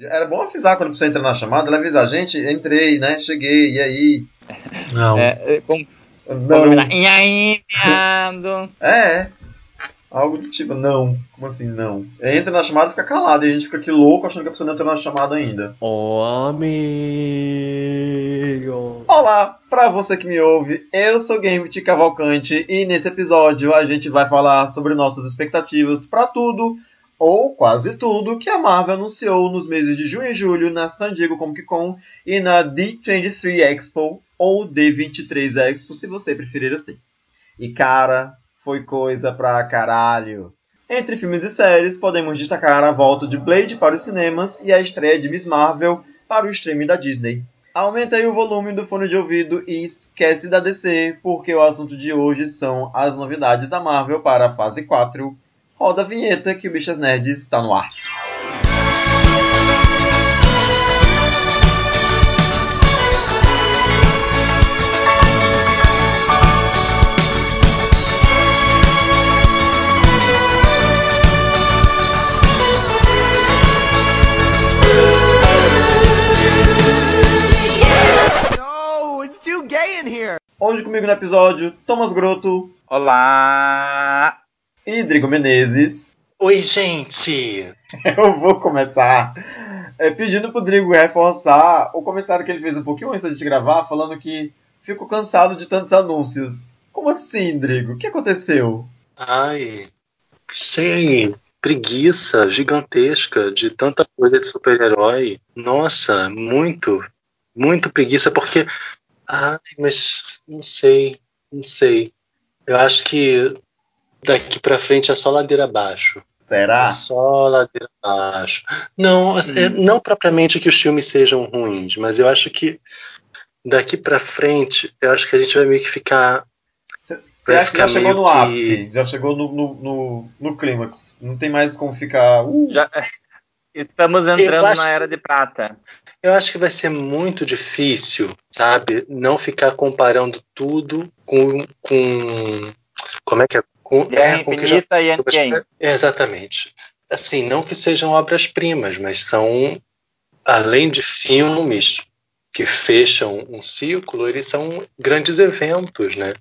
Era bom avisar quando você entra na chamada, ela avisar, gente, entrei, né? Cheguei, e aí? Não. É, é, com, Não. E aí, viado? É. Algo do tipo, não. Como assim, não? Entra na chamada e fica calado, e a gente fica aqui louco achando que a pessoa não entrou na chamada ainda. Ô amigo. Olá, pra você que me ouve, eu sou Gambit Cavalcante e nesse episódio a gente vai falar sobre nossas expectativas pra tudo, ou quase tudo, que a Marvel anunciou nos meses de junho e julho na San Diego Comic Con e na D23 Expo, ou D23 Expo, se você preferir assim. E cara, foi coisa pra caralho. Entre filmes e séries, podemos destacar a volta de Blade para os cinemas e a estreia de Miss Marvel para o streaming da Disney. Aumenta aí o volume do fone de ouvido e esquece da DC, porque o assunto de hoje são as novidades da Marvel para a fase 4. Roda a vinheta que o Bichas Nerds está no ar. No, it's too gay in here. Hoje comigo no episódio, Thomas Grotto Olá! E Drigo Menezes. Oi, gente. Eu vou começar é, pedindo pro Drigo reforçar o comentário que ele fez um pouquinho antes de gravar, falando que ficou cansado de tantos anúncios. Como assim, Drigo? O que aconteceu? Ai, sem preguiça gigantesca de tanta coisa de super-herói. Nossa, muito, muito preguiça, porque. Ai, mas não sei, não sei. Eu acho que daqui pra frente é só ladeira abaixo. É Será? só ladeira abaixo. Não, é, não propriamente que os filmes sejam ruins, mas eu acho que daqui pra frente, eu acho que a gente vai meio que ficar. Você Vai acha que já chegou no que- ápice? Já chegou no, no, no, no clímax? Não tem mais como ficar. Uh, Já, estamos entrando na que- era de prata. Eu acho que vai ser muito difícil, sabe? Não ficar comparando tudo com. com como é que é? Com, Guerra é, com o que já Infinita e Endgame. É, exatamente. Assim, não que sejam obras-primas, mas são, além de filmes que fecham um ciclo, eles são grandes eventos, né?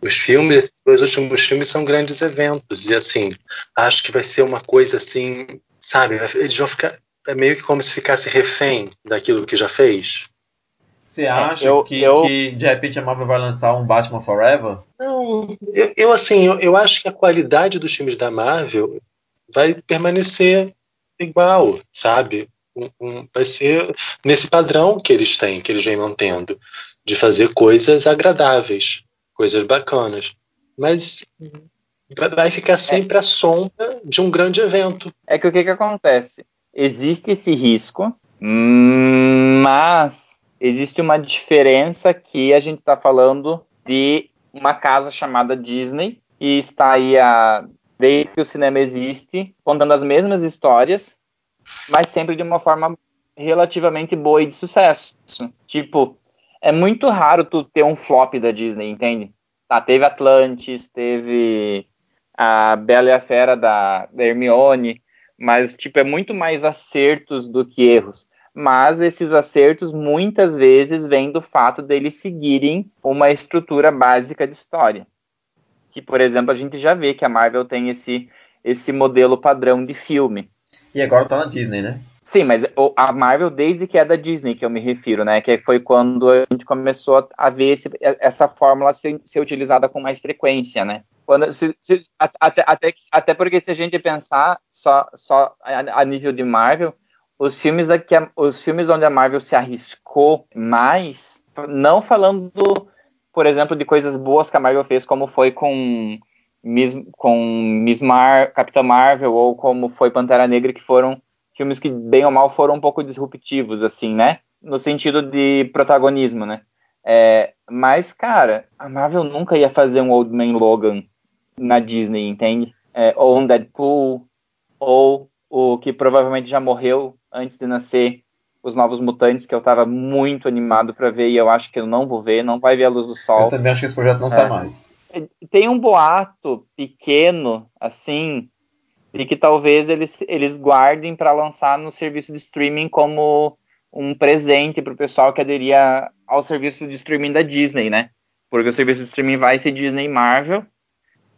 Os filmes, esses dois últimos filmes são grandes eventos. E assim, acho que vai ser uma coisa assim, sabe? Eles vão ficar. É meio que como se ficasse refém daquilo que já fez. Você acha eu- que, eu- que de repente a Marvel vai lançar um Batman Forever? Não, eu, eu, assim, eu, eu acho que a qualidade dos filmes da Marvel vai permanecer igual, sabe? Um- um- vai ser nesse padrão que eles têm, que eles vêm mantendo, de fazer coisas agradáveis, coisas bacanas. Mas vai- ficar sempre à sombra de um grande evento. É que o que, que acontece? Existe esse risco, hum, mas existe uma diferença que a gente está falando de uma casa chamada Disney e está aí a, desde que o cinema existe, contando as mesmas histórias, mas sempre de uma forma relativamente boa e de sucesso. Tipo, é muito raro tu ter um flop da Disney, entende? Tá, teve Atlantis, teve a Bela e a Fera da, da Hermione, mas tipo é muito mais acertos do que erros. Mas esses acertos muitas vezes vêm do fato deles seguirem uma estrutura básica de história. Que, por exemplo, a gente já vê que a Marvel tem esse, esse modelo padrão de filme. E agora tá na Disney, né? Sim, mas a Marvel, desde que é da Disney, que eu me refiro, né? Que foi quando a gente começou a ver esse- essa fórmula ser, ser utilizada com mais frequência, né? Quando, se- se- até, até, até porque se a gente pensar só, só a, a nível de Marvel, os filmes, aqui, os filmes onde a Marvel se arriscou mais, não falando, por exemplo, de coisas boas que a Marvel fez, como foi com Miss, com Miss Mar, Capitã Marvel, ou como foi Pantera Negra, que foram filmes que, bem ou mal, foram um pouco disruptivos, assim, né? No sentido de protagonismo, né? É, mas, cara, a Marvel nunca ia fazer um Old Man Logan na Disney, entende? É, ou um Deadpool, ou o que provavelmente já morreu antes de nascer, Os Novos Mutantes, que eu tava muito animado para ver e eu acho que eu não vou ver, não vai ver a luz do Eu sol. também acho que esse projeto não sai mais. Tem um boato pequeno, assim, e que talvez eles, eles guardem para lançar no serviço de streaming como um presente para o pessoal que aderia ao serviço de streaming da Disney, né? Porque o serviço de streaming vai ser Disney Marvel,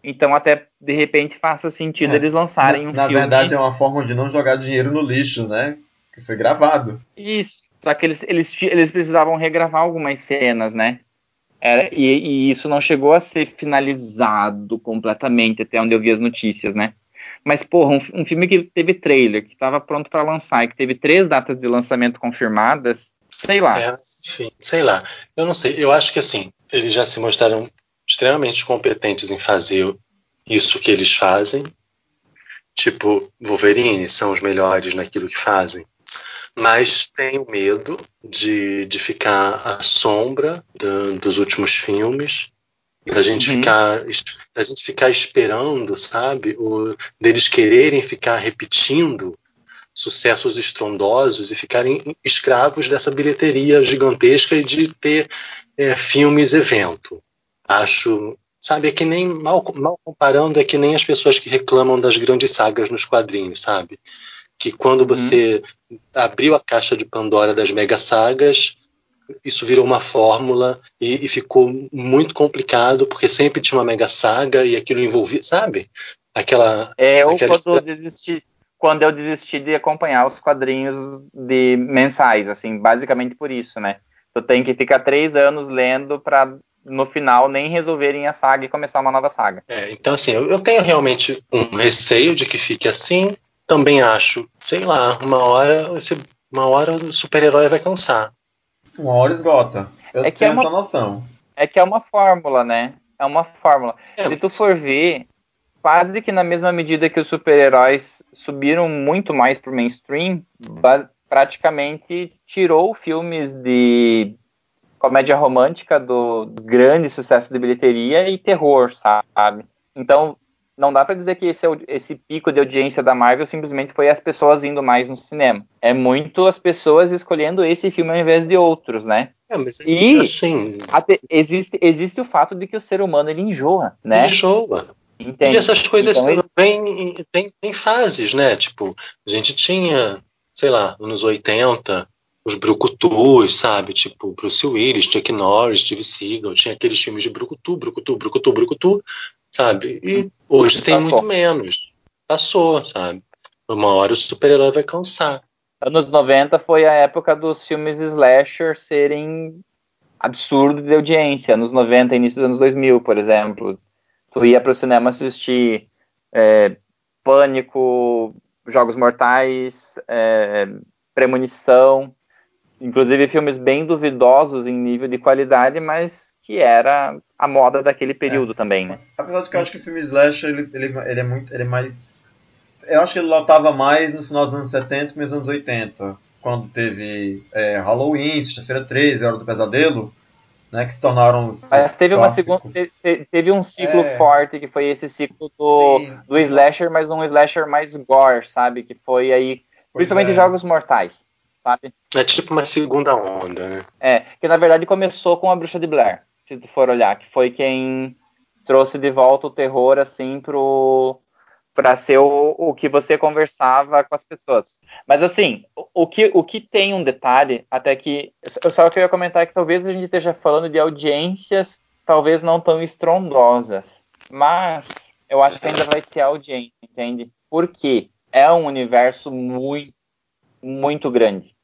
então até de repente faça sentido É. eles lançarem na, um na filme. verdade, é uma forma de não jogar dinheiro no lixo, né? Que foi gravado. Isso. Só que eles, eles, eles precisavam regravar algumas cenas, né? Era, e, e isso não chegou a ser finalizado completamente, até onde eu vi as notícias, né? Mas, porra, um, um filme que teve trailer, que estava pronto para lançar e que teve três datas de lançamento confirmadas, sei lá. É, enfim, sei lá. Eu não sei. Eu acho que assim, eles já se mostraram extremamente competentes em fazer isso que eles fazem. Tipo, Wolverine são os melhores naquilo que fazem. Mas tenho medo de, de ficar à sombra da- dos últimos filmes. Da gente, Uhum. ficar, da gente ficar esperando, sabe? O, deles quererem ficar repetindo sucessos estrondosos e ficarem escravos dessa bilheteria gigantesca e de ter é, filmes evento. Acho, sabe, é que nem mal, mal comparando é que nem as pessoas que reclamam das grandes sagas nos quadrinhos, sabe? Que quando Uhum. você abriu a caixa de Pandora das mega sagas, isso virou uma fórmula e, e ficou muito complicado porque sempre tinha uma mega saga e aquilo envolvia, sabe? Aquela É, ou Aquela quando eu desisti, quando eu desisti de acompanhar os quadrinhos de mensais, assim, basicamente por isso, né? Tu tem que ficar três anos lendo para no final nem resolverem a saga e começar uma nova saga. É, então, assim, eu, eu tenho realmente um receio de que fique assim. Também acho, sei lá, uma hora, esse, uma hora o super-herói vai cansar. Uma hora esgota. Eu É que tenho é uma- essa noção. É que é uma fórmula, né? É uma fórmula. É, Se tu for ver, quase que na mesma medida que os super-heróis subiram muito mais pro mainstream, praticamente tirou filmes de comédia romântica do grande sucesso de bilheteria e terror, sabe? Então, não dá pra dizer que esse, au- esse pico de audiência da Marvel simplesmente foi as pessoas indo mais no cinema. É muito as pessoas escolhendo esse filme ao invés de outros, né? É, mas E- assim, Até existe, existe o fato de que o ser humano ele enjoa, né? enjoa. Entende? E essas coisas Então, ele- tem fases, né? Tipo, a gente tinha, sei lá, anos 80, os brucutus, sabe? Tipo, Bruce Willis, Chuck Norris, Steve Seagal, tinha aqueles filmes de brucutu, brucutu, brucutu, brucutu, sabe? E hoje tem Passou. muito menos. Passou, sabe? Uma hora o super-herói vai cansar. Anos 90 foi a época dos filmes slasher serem absurdo de audiência. Anos 90, início dos anos 2000, por exemplo. Tu ia pro cinema assistir é, Pânico, Jogos Mortais, é, Premonição, inclusive filmes bem duvidosos em nível de qualidade, mas que era a moda daquele período também, né? Apesar de que eu acho que o filme Slash ele, ele, ele é muito. Ele é mais. Eu acho que ele lotava mais no final dos anos 70 que nos anos 80. Quando teve é, Halloween, Sexta-feira 13, Hora do Pesadelo, né? Que se tornaram os. Mas os teve, uma segunda, clássicos. te- teve um ciclo É. forte que foi esse ciclo do, Sim. do slasher, mas um slasher mais gore, sabe? Que foi aí, Pois principalmente é. Jogos Mortais, sabe? É tipo uma segunda onda, né? É, que na verdade começou com a Bruxa de Blair, se tu for olhar, que foi quem trouxe de volta o terror assim pro para ser o, o que você conversava com as pessoas. Mas assim, o, o que o que tem um detalhe, até que eu só queria comentar que talvez a gente esteja falando de audiências talvez não tão estrondosas, mas eu acho que ainda vai ter audiência, entende? Porque é um universo muito muito grande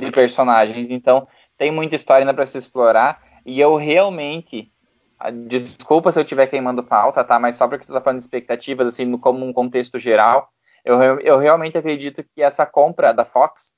de personagens, então tem muita história ainda para se explorar e eu realmente ah, desculpa se eu estiver queimando pauta, tá? Mas só porque tu tá falando de expectativas, assim, como um contexto geral, eu, eu realmente acredito que essa compra da Fox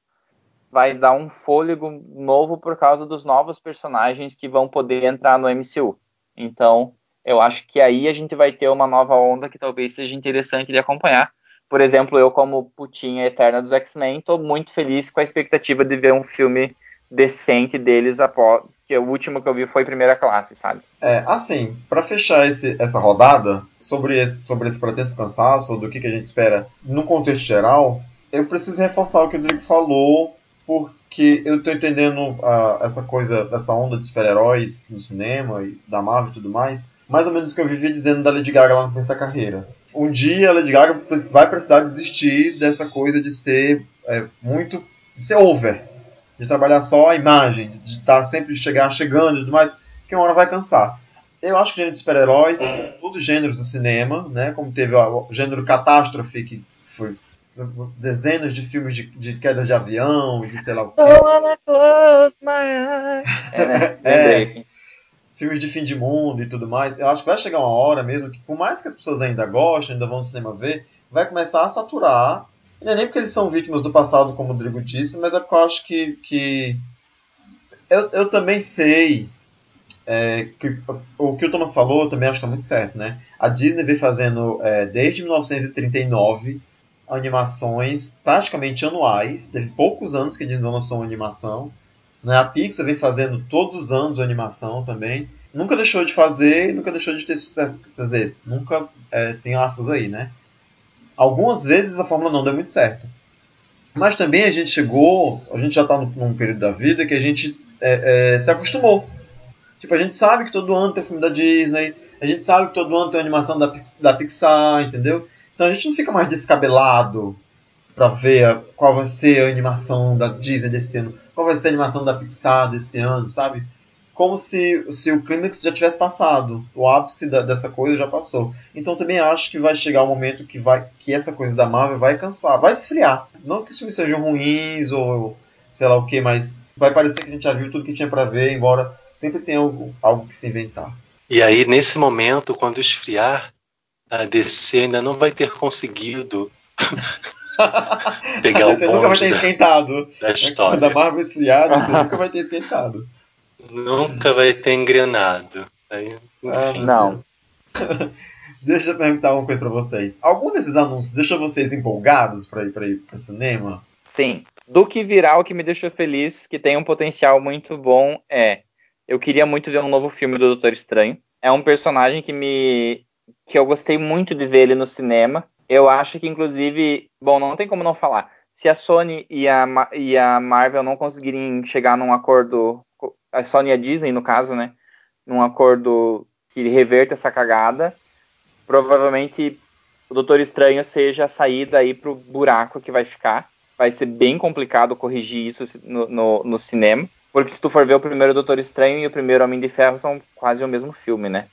vai dar um fôlego novo por causa dos novos personagens que vão poder entrar no MCU. Então, eu acho que aí a gente vai ter uma nova onda que talvez seja interessante de acompanhar. Por exemplo, eu como putinha eterna dos X-Men, tô muito feliz com a expectativa de ver um filme decente deles após que o último que eu vi foi Primeira Classe, sabe? É, assim, pra fechar esse, essa rodada, sobre esse, sobre esse pretenso cansaço, do que, que a gente espera no contexto geral, eu preciso reforçar o que o Rodrigo falou porque eu tô entendendo uh, essa coisa, dessa onda de super-heróis no cinema, e da Marvel e tudo mais, mais ou menos o que eu vivia dizendo da Lady Gaga lá no começo da carreira. Um dia a Lady Gaga vai precisar desistir dessa coisa de ser é, muito. de ser over. De trabalhar só a imagem, de estar tá sempre chegar chegando e tudo mais, que uma hora vai cansar. Eu acho que o gênero de super-heróis, todos os gêneros do cinema, né? Como teve o gênero catástrofe, que foi dezenas de filmes de, de queda de avião, de sei lá o quê. É, né? é, filmes de fim de mundo e tudo mais. Eu acho que vai chegar uma hora mesmo que, por mais que as pessoas ainda gostem, ainda vão no cinema ver, vai começar a saturar. Não é nem porque eles são vítimas do passado, como o Rodrigo disse, mas é porque eu acho que. que... Eu, eu também sei é, que, o que o Thomas falou, eu também acho que está muito certo, né? A Disney vem fazendo é, desde 1939 animações praticamente anuais. Teve poucos anos que a Disney lançou uma animação. Né? A Pixar vem fazendo todos os anos animação também. Nunca deixou de fazer, nunca deixou de ter sucesso. Quer dizer, nunca é, tem aspas aí, né? Algumas vezes a fórmula não deu muito certo. Mas também a gente chegou, a gente já está num período da vida que a gente é, é, se acostumou. Tipo, a gente sabe que todo ano tem filme da Disney, a gente sabe que todo ano tem animação da, da Pixar, entendeu? Então a gente não fica mais descabelado para ver qual vai ser a animação da Disney desse ano, qual vai ser a animação da Pixar desse ano, sabe? Como se, se o clímax já tivesse passado, o ápice da, dessa coisa já passou. Então também acho que vai chegar o um momento que, vai, que essa coisa da Marvel vai cansar, vai esfriar. Não que os filmes sejam ruins ou sei lá o que, mas vai parecer que a gente já viu tudo que tinha para ver, embora sempre tenha algo, algo que se inventar. E aí, nesse momento, quando esfriar, a DC ainda não vai ter conseguido pegar o bonde nunca vai ter esquentado. Da história. Da Marvel esfriada, você nunca vai ter esquentado. Nunca vai ter engrenado. Aí, ah, não. Deixa eu perguntar uma coisa para vocês. Algum desses anúncios deixa vocês empolgados para ir para ir pro cinema? Sim. Do que viral que me deixou feliz, que tem um potencial muito bom, é eu queria muito ver um novo filme do Doutor Estranho. É um personagem que me que eu gostei muito de ver ele no cinema. Eu acho que, inclusive, bom, não tem como não falar. Se a Sony e a, e a Marvel não conseguirem chegar num acordo, a Sony e a Disney, no caso, né? Num acordo que reverta essa cagada, provavelmente o Doutor Estranho seja a saída aí pro buraco que vai ficar. Vai ser bem complicado corrigir isso no, no, no cinema. Porque se tu for ver o primeiro Doutor Estranho e o primeiro Homem de Ferro são quase o mesmo filme, né?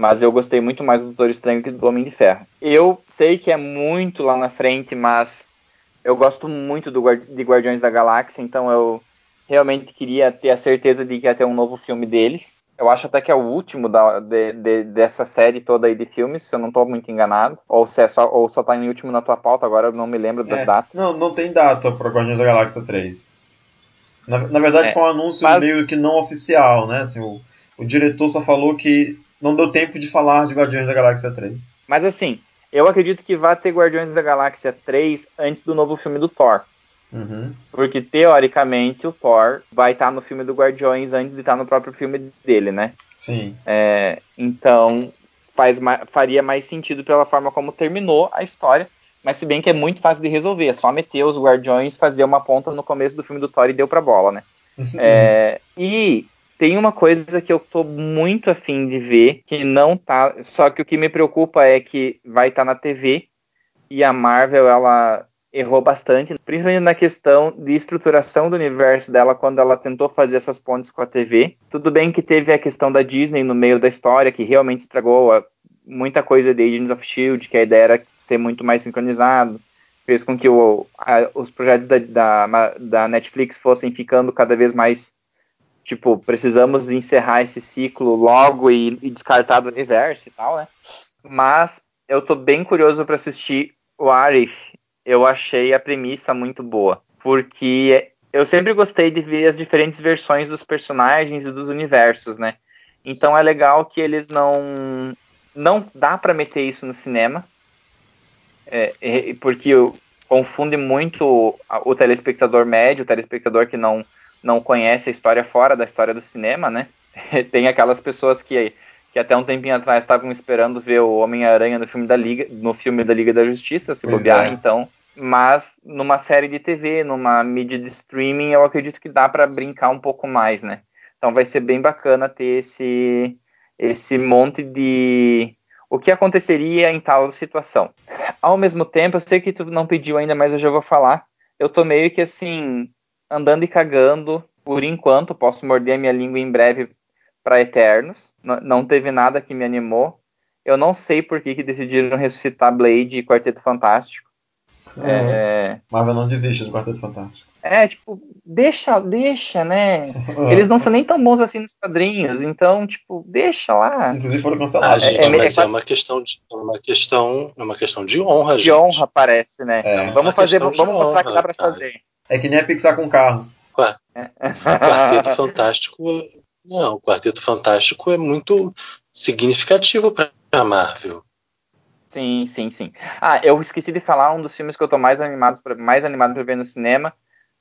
Mas eu gostei muito mais do Doutor Estranho que do Homem de Ferro. Eu sei que é muito lá na frente, mas eu gosto muito do, de Guardiões da Galáxia, então eu realmente queria ter a certeza de que ia ter um novo filme deles. Eu acho até que é o último da, de, de, dessa série toda aí de filmes, se eu não estou muito enganado. Ou se é só, ou só tá em último na tua pauta, agora eu não me lembro das é, datas. Não, não tem data para Guardiões da Galáxia 3. Na, na verdade é, foi um anúncio mas... meio que não oficial, né? Assim, o, o diretor só falou que não deu tempo de falar de Guardiões da Galáxia 3. Mas assim, eu acredito que vai ter Guardiões da Galáxia 3 antes do novo filme do Thor. Uhum. Porque teoricamente o Thor vai estar no filme do Guardiões antes de estar no próprio filme dele, né? Sim. É, então faz, faria mais sentido pela forma como terminou a história. Mas se bem que é muito fácil de resolver, é só meter os Guardiões, fazer uma ponta no começo do filme do Thor e deu pra bola, né? é, e tem uma coisa que eu tô muito afim de ver, que não tá. Só que o que me preocupa é que vai estar tá na TV e a Marvel, ela errou bastante, principalmente na questão de estruturação do universo dela quando ela tentou fazer essas pontes com a TV. Tudo bem que teve a questão da Disney no meio da história, que realmente estragou a, muita coisa de Agents of Shield, que a ideia era ser muito mais sincronizado, fez com que o, a, os projetos da, da, da Netflix fossem ficando cada vez mais tipo, precisamos encerrar esse ciclo logo e, e descartar do universo e tal, né? Mas eu tô bem curioso para assistir o Arif. Eu achei a premissa muito boa, porque eu sempre gostei de ver as diferentes versões dos personagens e dos universos, né? Então é legal que eles não não dá para meter isso no cinema, é, é, porque confunde muito o, o telespectador médio, o telespectador que não não conhece a história fora da história do cinema, né? Tem aquelas pessoas que, que até um tempinho atrás estavam esperando ver o Homem-Aranha no filme da Liga, no filme da Liga da Justiça, se bobear, é. então Mas numa série de TV, numa mídia de streaming, eu acredito que dá para brincar um pouco mais, né? Então vai ser bem bacana ter esse esse monte de o que aconteceria em tal situação. Ao mesmo tempo, eu sei que tu não pediu ainda, mas eu já vou falar. Eu tô meio que assim andando e cagando por enquanto, posso morder a minha língua em breve para Eternos. N não teve nada que me animou. Eu não sei por que, que decidiram ressuscitar Blade e Quarteto Fantástico. Uhum. É... Marvel não desiste do Quarteto Fantástico. É, tipo, deixa, deixa, né? Eles não são nem tão bons assim nos quadrinhos, então, tipo, deixa lá. Inclusive foram cancelados. Ah, gente, é, mas é, é, uma questão de é uma questão, é uma questão de honra, de gente. honra parece, né? É. Vamos fazer, vamos mostrar honra, que dá para fazer. É que nem a Pixar com carros. Quarteto Fantástico, não, o Quarteto Fantástico é muito significativo para a Marvel. Sim, sim, sim. Ah, eu esqueci de falar um dos filmes que eu tô mais animado para mais animado para ver no cinema.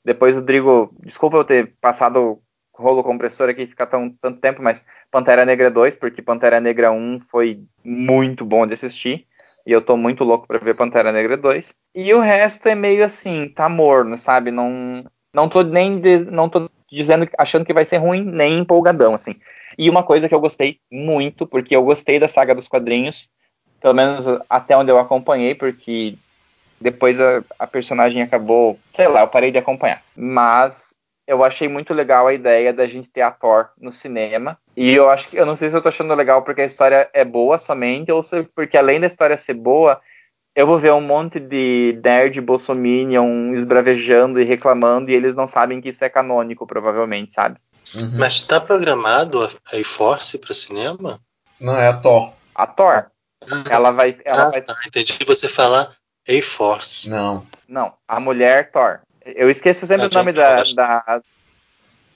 Depois o Drigo, desculpa eu ter passado o rolo compressor aqui ficar tão tanto tempo, mas Pantera Negra 2, porque Pantera Negra 1 foi muito bom de assistir. E eu tô muito louco para ver Pantera Negra 2. E o resto é meio assim, tá morno, sabe? Não não tô nem de, não tô dizendo achando que vai ser ruim, nem empolgadão assim. E uma coisa que eu gostei muito, porque eu gostei da saga dos quadrinhos, pelo menos até onde eu acompanhei, porque depois a, a, personagem acabou, sei lá, eu parei de acompanhar. Mas eu achei muito legal a ideia da gente ter a Thor no cinema. E eu acho que eu não sei se eu tô achando legal porque a história é boa somente, ou se porque além da história ser boa, eu vou ver um monte de nerd bolsominion esbravejando e reclamando, e eles não sabem que isso é canônico, provavelmente, sabe? Uhum. Mas tá programado a force para cinema? Não, é a Thor. A Thor. Ela vai. Ela ah, vai... Tá, entendi você falar A-Force. Não. Não, a mulher Thor. Eu esqueço sempre o nome da, da.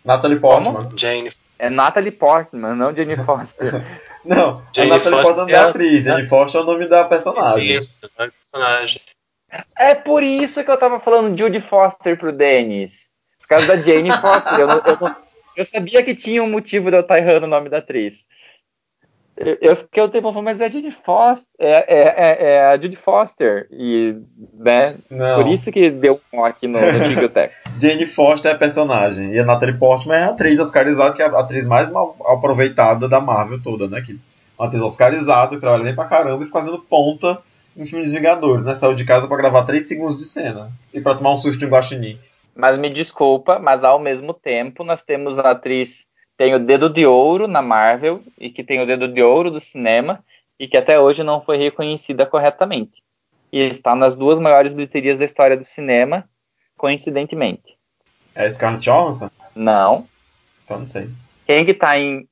Natalie Portman. Como? Jane. É Natalie Portman, não Jane Foster. não, Jane a Natalie Portman é a atriz, Jane Foster é o nome da personagem. Isso, é personagem. É por isso que eu tava falando Judy Foster pro Dennis. Por causa da Jane Foster. Eu, não, eu, eu, sabia que tinha um motivo de eu estar errando o nome da atriz. Eu fiquei o tempo falando, mas é a Judy Foster. É, é, é, é a Judy Foster. E, né? Não. Por isso que deu um aqui no, no Tigrotech. Jane Foster é a personagem. E a Natalie Portman é a atriz oscarizada, que é a atriz mais mal aproveitada da Marvel toda, né? Que uma atriz oscarizada, que trabalha bem pra caramba e fica fazendo ponta em filmes Vingadores, né? Saiu de casa para gravar 3 segundos de cena. E para tomar um susto em Guaxinim. Mas me desculpa, mas ao mesmo tempo nós temos a atriz tem o dedo de ouro na Marvel e que tem o dedo de ouro do cinema e que até hoje não foi reconhecida corretamente. E está nas duas maiores bilheterias da história do cinema, coincidentemente. É Scarlett Johansson? Não. Então não sei. Quem que tá em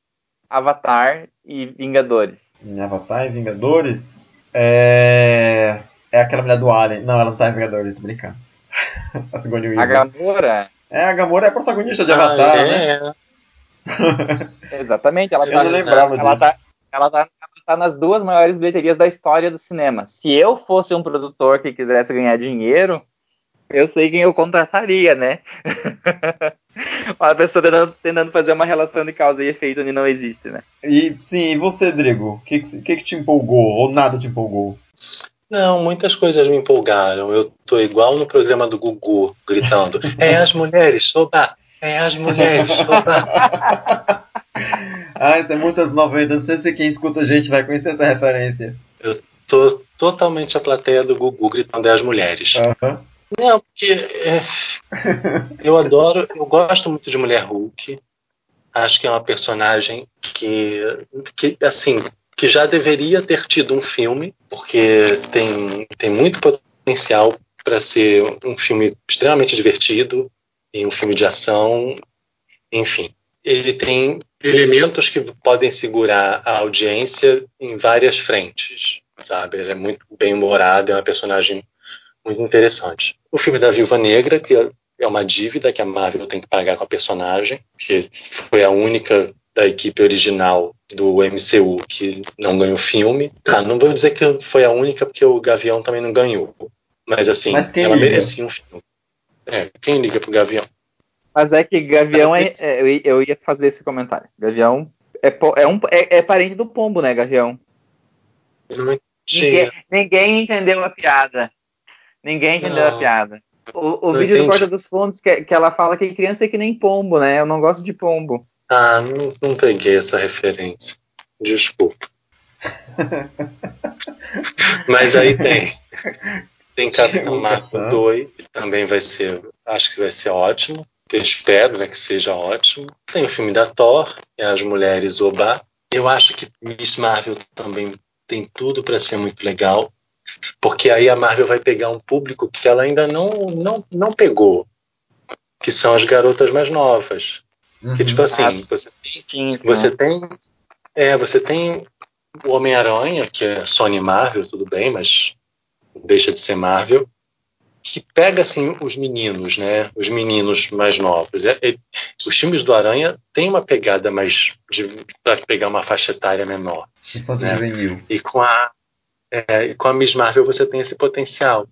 Avatar e Vingadores? Em Avatar e Vingadores? É... É aquela mulher do Alien. Não, ela não tá em Vingadores, tô brincando. a Sigourney Weaver. A Gamora? É, a Gamora é a protagonista de Avatar, ah, é. né? Exatamente, ela eu tá, não lembrava ela disso. Tá, ela tá, tá, nas duas maiores bilheterias da história do cinema. Se eu fosse um produtor que quisesse ganhar dinheiro, eu sei quem eu contrataria, né? uma pessoa tentando, tentando, fazer uma relação de causa e efeito onde não existe, né? E sim, e você, Drigo? O que, que, que te empolgou? Ou nada te empolgou? Não, muitas coisas me empolgaram. Eu tô igual no programa do Gugu, gritando: É as mulheres, soba! É as mulheres. ah, isso é muitas 90. Não sei se quem escuta a gente vai conhecer essa referência. Eu tô totalmente a plateia do Gugu gritando é as mulheres. Uhum. Não, porque é, eu adoro, eu gosto muito de Mulher Hulk. Acho que é uma personagem que, que assim, que já deveria ter tido um filme, porque tem, tem muito potencial para ser um filme extremamente divertido, em um filme de ação, enfim. Ele tem elementos que podem segurar a audiência em várias frentes, sabe? Ele é muito bem humorado, é uma personagem muito interessante. O filme da Viúva Negra, que é uma dívida que a Marvel tem que pagar com a personagem, que foi a única da equipe original do MCU que não ganhou filme. Tá, não vou dizer que foi a única porque o Gavião também não ganhou. Mas assim, Mas ela merecia um filme. É, quem liga pro Gavião? Mas é que Gavião é, é, Eu ia fazer esse comentário. Gavião é, é, um, é, é parente do pombo, né, Gavião? Não ninguém, ninguém entendeu a piada. Ninguém entendeu Não. a piada. O, o vídeo do entendi. Porta dos Fundos, que, que ela fala que criança é que nem pombo, né? Eu não gosto de pombo. Ah, não, não peguei essa referência. Desculpa. Mas aí tem. Tem Capitão Lucas, Marco tá? 2, que também vai ser. Acho que vai ser ótimo. Eu espero né, que seja ótimo. Tem o filme da Thor, que é As Mulheres Oba. Eu acho que Miss Marvel também tem tudo para ser muito legal. Porque aí a Marvel vai pegar um público que ela ainda não, não, não pegou. Que são as garotas mais novas. Que tipo assim, Ah, você tem Sim, sim. você tem. É, você tem o Homem-Aranha, que é Sony Marvel, tudo bem, mas deixa de ser Marvel, que pega assim os meninos, né? Os meninos mais novos. É- é- os filmes do Aranha têm uma pegada mais de para pegar uma faixa etária menor. Né? juvenil. E com a é, e com a Miss Marvel você tem esse potencial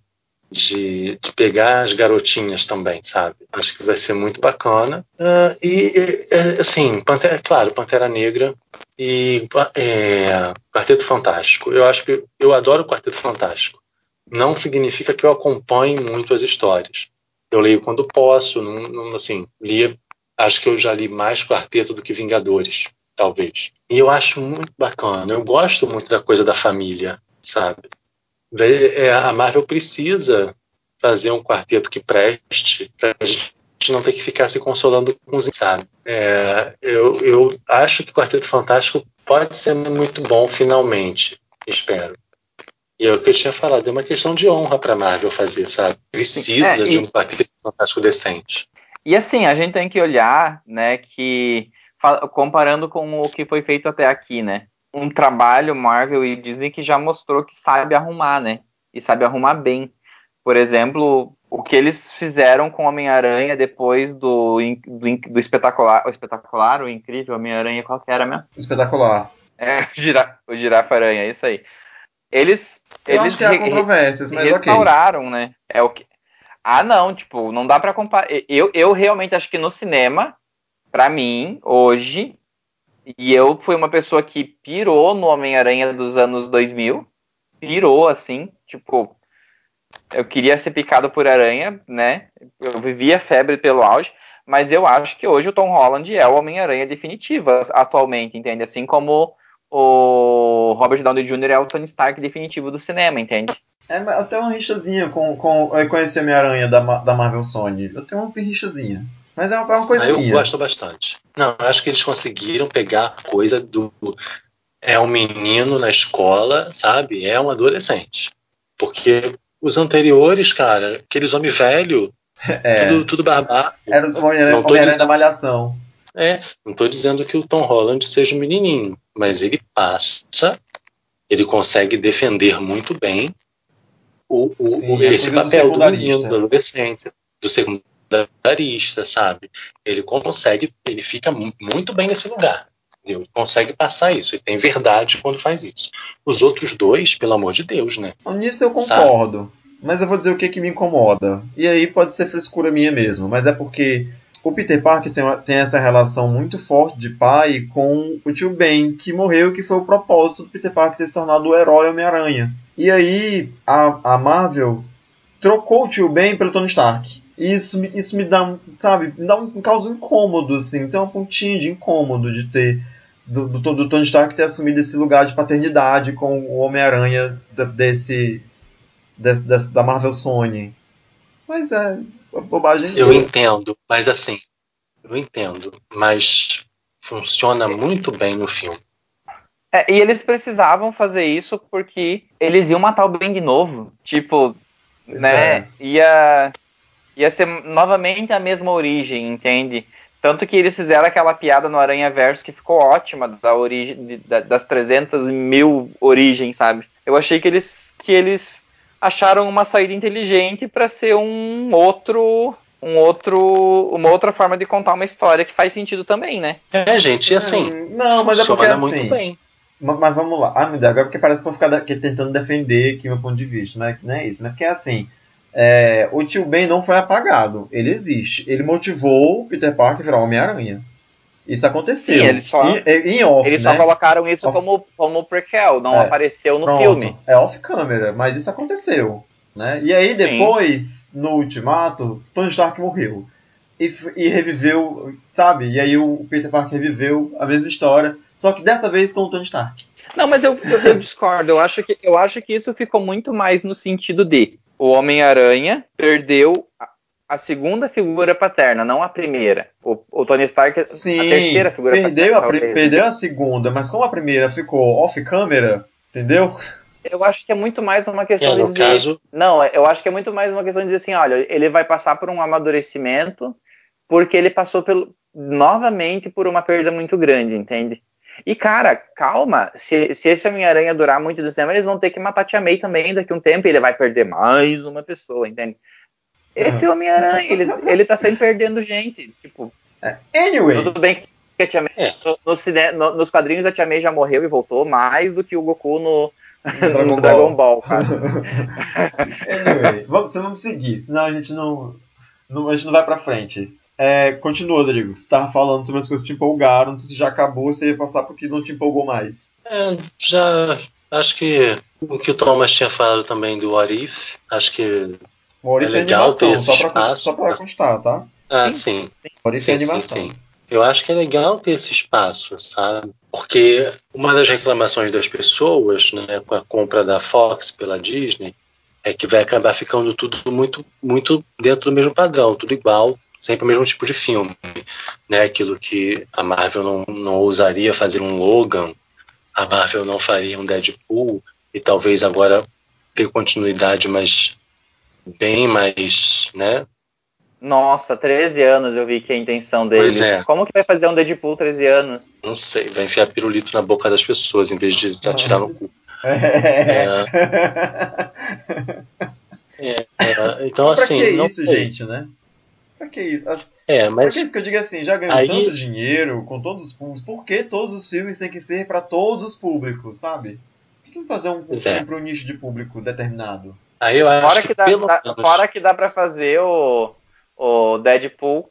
de, de pegar as garotinhas também, sabe? Acho que vai ser muito bacana. Ah, e, é, assim, Pantera, claro, Pantera Negra e é, Quarteto Fantástico. Eu acho que eu adoro o Quarteto Fantástico. Não significa que eu acompanhe muito as histórias. Eu leio quando posso, não, não, assim, lia, acho que eu já li mais Quarteto do que Vingadores, talvez. E eu acho muito bacana. Eu gosto muito da coisa da família, sabe? É, a Marvel precisa fazer um quarteto que preste pra gente não ter que ficar se consolando com os sabe? É, eu, eu acho que Quarteto Fantástico pode ser muito bom finalmente, espero. E é o que eu tinha falado, é uma questão de honra para Marvel fazer, sabe? Precisa É, e- de um Quarteto Fantástico decente. E assim, a gente tem que olhar, né, que comparando com o que foi feito até aqui, né? Um trabalho Marvel e Disney que já mostrou que sabe arrumar, né? E sabe arrumar bem. Por exemplo, o que eles fizeram com Homem-Aranha depois do, do, do espetacular, o espetacular, o incrível Homem-Aranha, qual que era mesmo? Espetacular. É, o, gira, o Girafa-Aranha, isso aí. Eles, Eu eles acho que há controvérsias, mas restauraram, né? É o que. Ah, não, tipo, não dá pra comparar. Eu, eu realmente acho que no cinema, pra mim, hoje, e eu fui uma pessoa que pirou no Homem-Aranha dos anos 2000, pirou assim, tipo, eu queria ser picado por aranha, né? Eu vivia febre pelo auge, mas eu acho que hoje o Tom Holland é o Homem-Aranha definitivo atualmente, entende? Assim como o Robert Downey Jr. é o Tony Stark definitivo do cinema, entende? É, mas eu tenho uma rixazinha com, com, com esse Homem-Aranha da, da Marvel Sony. Eu tenho uma rixazinha. Mas é uma, é uma coisa Ah, eu minha. gosto bastante. Não, eu acho que eles conseguiram pegar a coisa do. É um menino na escola, sabe? É um adolescente. Porque os anteriores, cara, aqueles homem velho, É, tudo, tudo barbado. era o Homem-Aranha da Malhação. É, não estou dizendo que o Tom Holland seja um menininho, mas ele passa, ele consegue defender muito bem o, o- Sim, a esse do papel do, secundarista. menino, do adolescente, do secundarista, sabe? Ele consegue, ele fica mu- muito bem nesse lugar. Ele consegue passar isso, ele tem verdade quando faz isso. Os outros dois, pelo amor de Deus, né? Nisso eu Sabe? concordo. Mas eu vou dizer o que, que me incomoda. E aí pode ser frescura minha mesmo. Mas é porque o Peter Parker tem, tem essa relação muito forte de pai com o tio Ben, que morreu, que foi o propósito do Peter Parker ter se tornado o herói Homem-Aranha. E aí a, a Marvel trocou o tio Ben pelo Tony Stark. E isso, me- isso me dá, sabe, me dá um, um causa incômodo, assim. Tem uma pontinha de incômodo de ter. Do, do, do Tony Stark ter assumido esse lugar de paternidade com o Homem-Aranha desse, desse, desse- da Marvel Sony. Mas é bobagem. Eu entendo, mas assim, eu entendo, mas funciona muito bem no filme. É, e eles precisavam fazer isso porque eles iam matar o Ben de novo. Tipo, Pois né? é. Ia, ia ser novamente a mesma origem, entende? Tanto que eles fizeram aquela piada no Aranha Verso que ficou ótima da origem da- das 300 mil origens, sabe? Eu achei que eles que eles acharam uma saída inteligente para ser um outro um outro uma outra forma de contar uma história que faz sentido também, né? É, gente, e assim, Hum, Não, mas é porque funciona assim. muito bem. Mas, mas vamos lá. Ah, meu Deus, agora porque parece que eu vou ficar tentando defender aqui meu ponto de vista. Não é, não é isso. Não é porque assim. é, o tio Ben não foi apagado. Ele existe. Ele motivou o Peter Parker a virar Homem-Aranha. Isso aconteceu. Sim, ele só- em, em off, Eles né? só colocaram isso Off- como como prequel, não É, apareceu no Pronto. filme. É off-câmera, mas isso aconteceu. Né? E aí depois, no Ultimato, Tony Stark morreu. E, e reviveu, sabe? E aí o Peter Parker reviveu a mesma história, só que dessa vez com o Tony Stark. Não, mas eu, eu, eu discordo. Eu acho, que, eu acho que isso ficou muito mais no sentido de o Homem-Aranha perdeu a segunda figura paterna, não a primeira. O, o Tony Stark, Sim, a terceira figura perdeu paterna. A, pri- perdeu a segunda, mas como a primeira ficou off-câmera, entendeu? Eu acho que é muito mais uma questão É, de dizer. caso- Não, eu acho que é muito mais uma questão de dizer assim: olha, ele vai passar por um amadurecimento porque ele passou pelo, novamente por uma perda muito grande, entende? E, cara, calma, se, se esse Homem-Aranha durar muito do cinema, eles vão ter que matar Tia May também daqui a um tempo e ele vai perder mais uma pessoa, entende? Esse Homem-Aranha, ele, ele tá sempre perdendo gente. Tipo, Anyway, tudo bem que a Tia May, É. no, no cine- no- nos quadrinhos a Tia May já morreu e voltou mais do que o Goku no, Dragon no Ball. Dragon Ball, cara. anyway, vamos, vamos seguir, senão a gente não, não- a gente não vai pra frente. É, continua, Rodrigo. Você tava falando sobre as coisas que te empolgaram, não sei se já acabou, você ia passar porque não te empolgou mais. É, já acho que o que o Thomas tinha falado também do Arif, acho que. O Orif É é, legal animação, ter esse só pra, espaço. só pra constar, tá? Ah, sim. O Orif é Sim, sim, animação. sim. Eu acho que é legal ter esse espaço, sabe? Porque uma das reclamações das pessoas, né, com a compra da Fox pela Disney, é que vai acabar ficando tudo muito, muito dentro do mesmo padrão, tudo igual, sempre o mesmo tipo de filme, né? Aquilo que a Marvel não, não ousaria fazer um Logan, a Marvel não faria um Deadpool e talvez agora ter continuidade, mas bem mais, né? Nossa, 13 anos eu vi que é a intenção dele. Pois é. Como que vai fazer um Deadpool 13 anos? Não sei, vai enfiar pirulito na boca das pessoas em vez de atirar no cu. É, é, então, Mas pra assim. que não isso, sei. gente, né? Pra que isso? É, Pra mas que isso que eu digo assim, já ganhou Aí- tanto dinheiro com todos os públicos, por que todos os filmes têm que ser pra todos os públicos, sabe? Por que não fazer um Pois filme é. para um nicho de público determinado? Aí eu acho Fora que, que, dá, pelo dá- menos. fora que dá pra fazer o, o Deadpool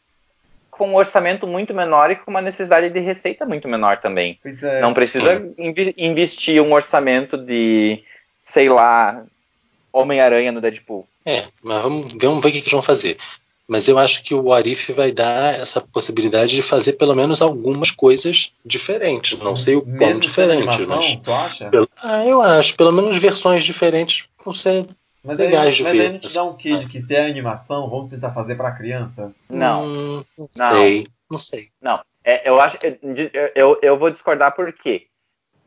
com um orçamento muito menor e com uma necessidade de receita muito menor também. Pois é. Não precisa investir um orçamento de, sei lá, Homem-Aranha no Deadpool. É, mas vamos, vamos ver o que, eles vão fazer. Mas eu acho que o Arif vai dar essa possibilidade de fazer pelo menos algumas coisas diferentes. Não sei o quão animação, mas. tu acha? Ah, eu acho. Pelo menos versões diferentes vão ser. Mas aí, legais de mas ver. aí não te dá um quê de que se é animação, vamos tentar fazer pra criança? Não. Hum, não Não. sei. Não sei. Não, é, eu acho. Eu, eu, eu vou discordar porque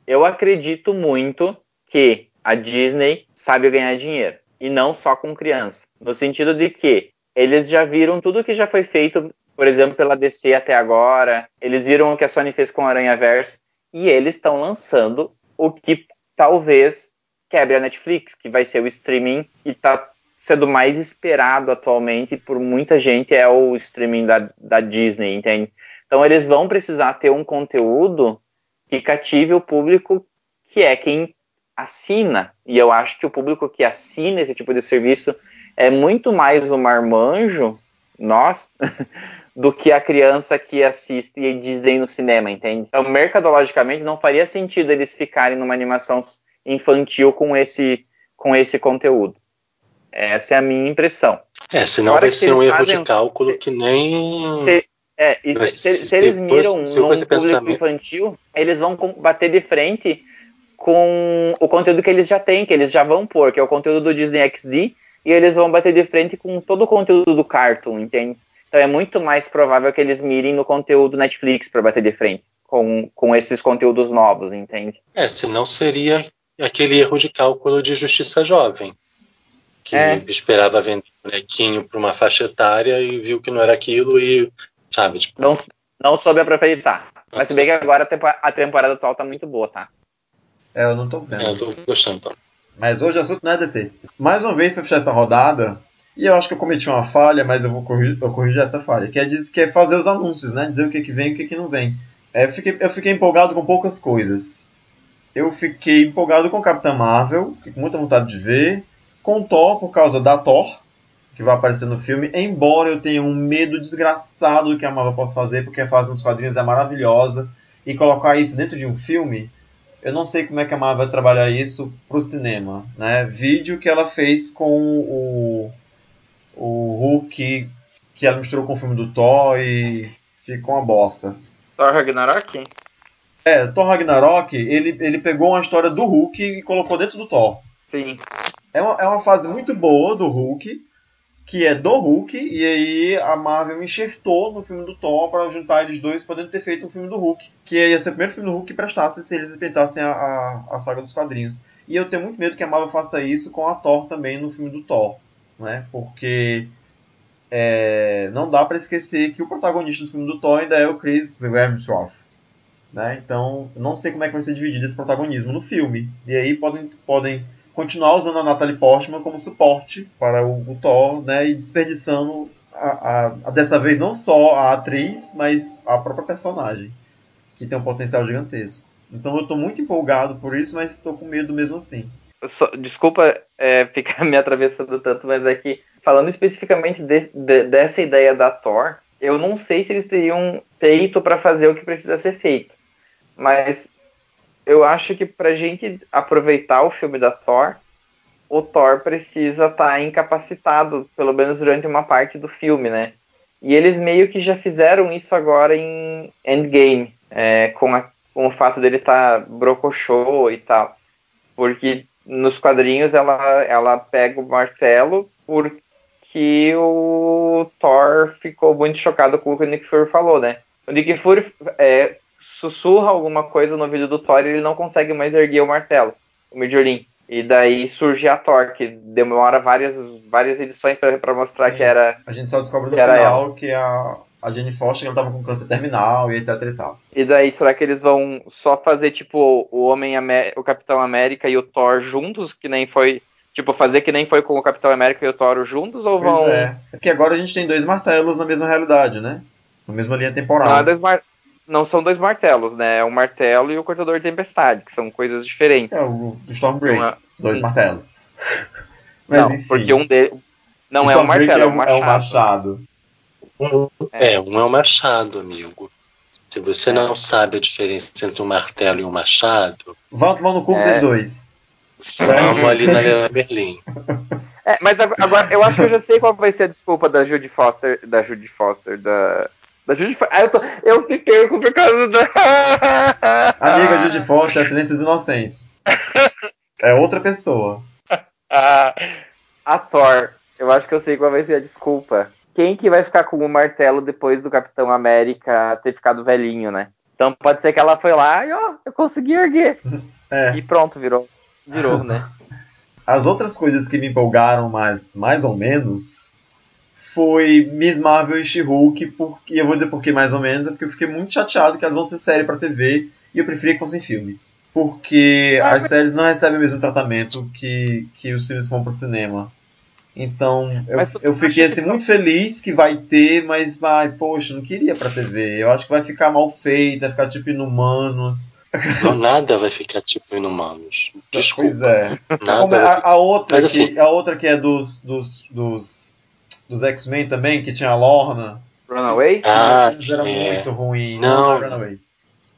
eu acredito muito que a Disney sabe ganhar dinheiro. E não só com criança. No sentido de que eles já viram tudo que já foi feito, por exemplo, pela DC até agora. Eles viram o que a Sony fez com o Aranha Verso. E eles estão lançando o que talvez quebre a Netflix, que vai ser o streaming e está sendo mais esperado atualmente por muita gente é o streaming da, da Disney, entende? Então eles vão precisar ter um conteúdo que cative o público que é quem assina. E eu acho que o público que assina esse tipo de serviço é muito mais o marmanjo, nós, do que a criança que assiste Disney no cinema, entende? Então, mercadologicamente, não faria sentido eles ficarem numa animação infantil com esse, com esse conteúdo. Essa é a minha impressão. É, senão Fora vai ser um erro fazem- de cálculo que nem. Se- É, e se, se- se eles miram num público pensar mesmo- infantil, eles vão bater de frente com o conteúdo que eles já têm, que eles já vão pôr, que é o conteúdo do Disney XD, e eles vão bater de frente com todo o conteúdo do Cartoon, entende? Então é muito mais provável que eles mirem no conteúdo Netflix para bater de frente com, com esses conteúdos novos, entende? É, senão seria aquele erro de cálculo de justiça jovem. Que É. esperava vender bonequinho para uma faixa etária e viu que não era aquilo e, sabe, tipo, Não, não soube aproveitar. Mas se bem que agora a tempo- a temporada atual tá muito boa, tá? É, eu não tô vendo. é, eu tô gostando. Então. Mas hoje o assunto não é DC. Mais uma vez, pra fechar essa rodada, e eu acho que eu cometi uma falha, mas eu vou corrigir, eu corrigir essa falha, que é, diz- que é fazer os anúncios, né? Dizer o que, que vem e o que, que não vem. É, eu, fiquei, eu fiquei empolgado com poucas coisas. Eu fiquei empolgado com Capitã Marvel, fiquei com muita vontade de ver. Com Thor, por causa da Thor, que vai aparecer no filme, embora eu tenha um medo desgraçado do que a Marvel possa fazer, porque a fase nos quadrinhos é maravilhosa, e colocar isso dentro de um filme eu não sei como é que a Marvel vai trabalhar isso pro cinema, né? Vídeo que ela fez com o, o Hulk, que ela misturou com o filme do Thor e ficou uma bosta. Thor Ragnarok? É, Thor Ragnarok, ele, ele pegou uma história do Hulk e colocou dentro do Thor. Sim. É uma, é uma fase muito boa do Hulk, que é do Hulk, e aí a Marvel enxertou no filme do Thor para juntar eles dois, podendo ter feito um filme do Hulk, que ia ser o primeiro filme do Hulk que prestasse se eles respeitassem a, a, a saga dos quadrinhos. E eu tenho muito medo que a Marvel faça isso com a Thor também no filme do Thor, né? Porque é, não dá para esquecer que o protagonista do filme do Thor ainda é o Chris Hemsworth. Né? Então, não sei como é que vai ser dividido esse protagonismo no filme. E aí podem, podem continuar usando a Natalie Portman como suporte para o, o Thor, né? E desperdiçando a, a, a, dessa vez não só a atriz, mas a própria personagem, que tem um potencial gigantesco. Então eu estou muito empolgado por isso, mas estou com medo mesmo assim. Só, desculpa é, ficar me atravessando tanto, mas é que falando especificamente de, de, dessa ideia da Thor, eu não sei se eles teriam feito para fazer o que precisa ser feito. Mas eu acho que pra gente aproveitar o filme da Thor, o Thor precisa estar tá incapacitado, pelo menos durante uma parte do filme, né? E eles meio que já fizeram isso agora em Endgame, é, com, a, com, o fato dele estar tá brocochô e Porque nos quadrinhos ela, ela pega o martelo porque o Thor ficou muito chocado com o que o Nick Fury falou, né? O Nick Fury é, sussurra alguma coisa no ouvido do Thor e ele não consegue mais erguer o martelo, o Midjolin. E daí surge a Thor, que demora várias, várias edições para mostrar Sim. que era. A gente só descobre no final ela. que a, a Jenny Foster ela tava com câncer terminal e etc e tal. E daí, será que eles vão só fazer tipo o Homem o Capitão América e o Thor juntos, que nem foi. Tipo, fazer que nem foi com o Capitão América e o Thor juntos, ou pois vão. É. é porque agora a gente tem dois martelos na mesma realidade, né? Na mesma linha temporal. Não, é dois mar não são dois martelos, né? É um martelo e o cortador de tempestade, que são coisas diferentes. É o Stormbreak, é... dois martelos. Mas, não, enfim. porque um deles. Não é um martelo, é um machado. É um machado. Um, é. é, um é um machado, amigo. Se você é. não sabe a diferença entre um martelo e um machado. Vão tomar no cu é. dois. Vamos ali na Berlim. É, mas agora eu acho que eu já sei qual vai ser a desculpa da Judy Foster, da Judy Foster, da da Judy Foster. eu, tô, eu me perco por causa da. Amiga Judy Foster, Silêncios Inocentes. É outra pessoa. a Thor. Eu acho que eu sei qual vai ser a desculpa. Quem que vai ficar com o martelo depois do Capitão América ter ficado velhinho, né? Então pode ser que ela foi lá e ó, eu consegui erguer. É. E pronto, virou. Virou, né? As outras coisas que me empolgaram, mas mais ou menos, foi Miss Marvel e She-Hulk, porque eu vou dizer por que mais ou menos, é porque eu fiquei muito chateado que elas vão ser série para TV e eu preferia que fossem filmes. Porque ah, as séries não recebem o mesmo tratamento que, que os filmes vão pro cinema. Então, eu, eu fiquei assim, muito feliz que vai ter, mas vai, poxa, não queria pra TV. Eu acho que vai ficar mal feito, vai ficar tipo inumanos. Não, nada vai ficar tipo inumanos. Desculpa. Pois é. Nada a, a, outra que, assim... a outra que é dos, dos, dos dos X-Men também, que tinha a Lorna. Runaways? Ah, era é. muito ruim. Não, não, Runaways.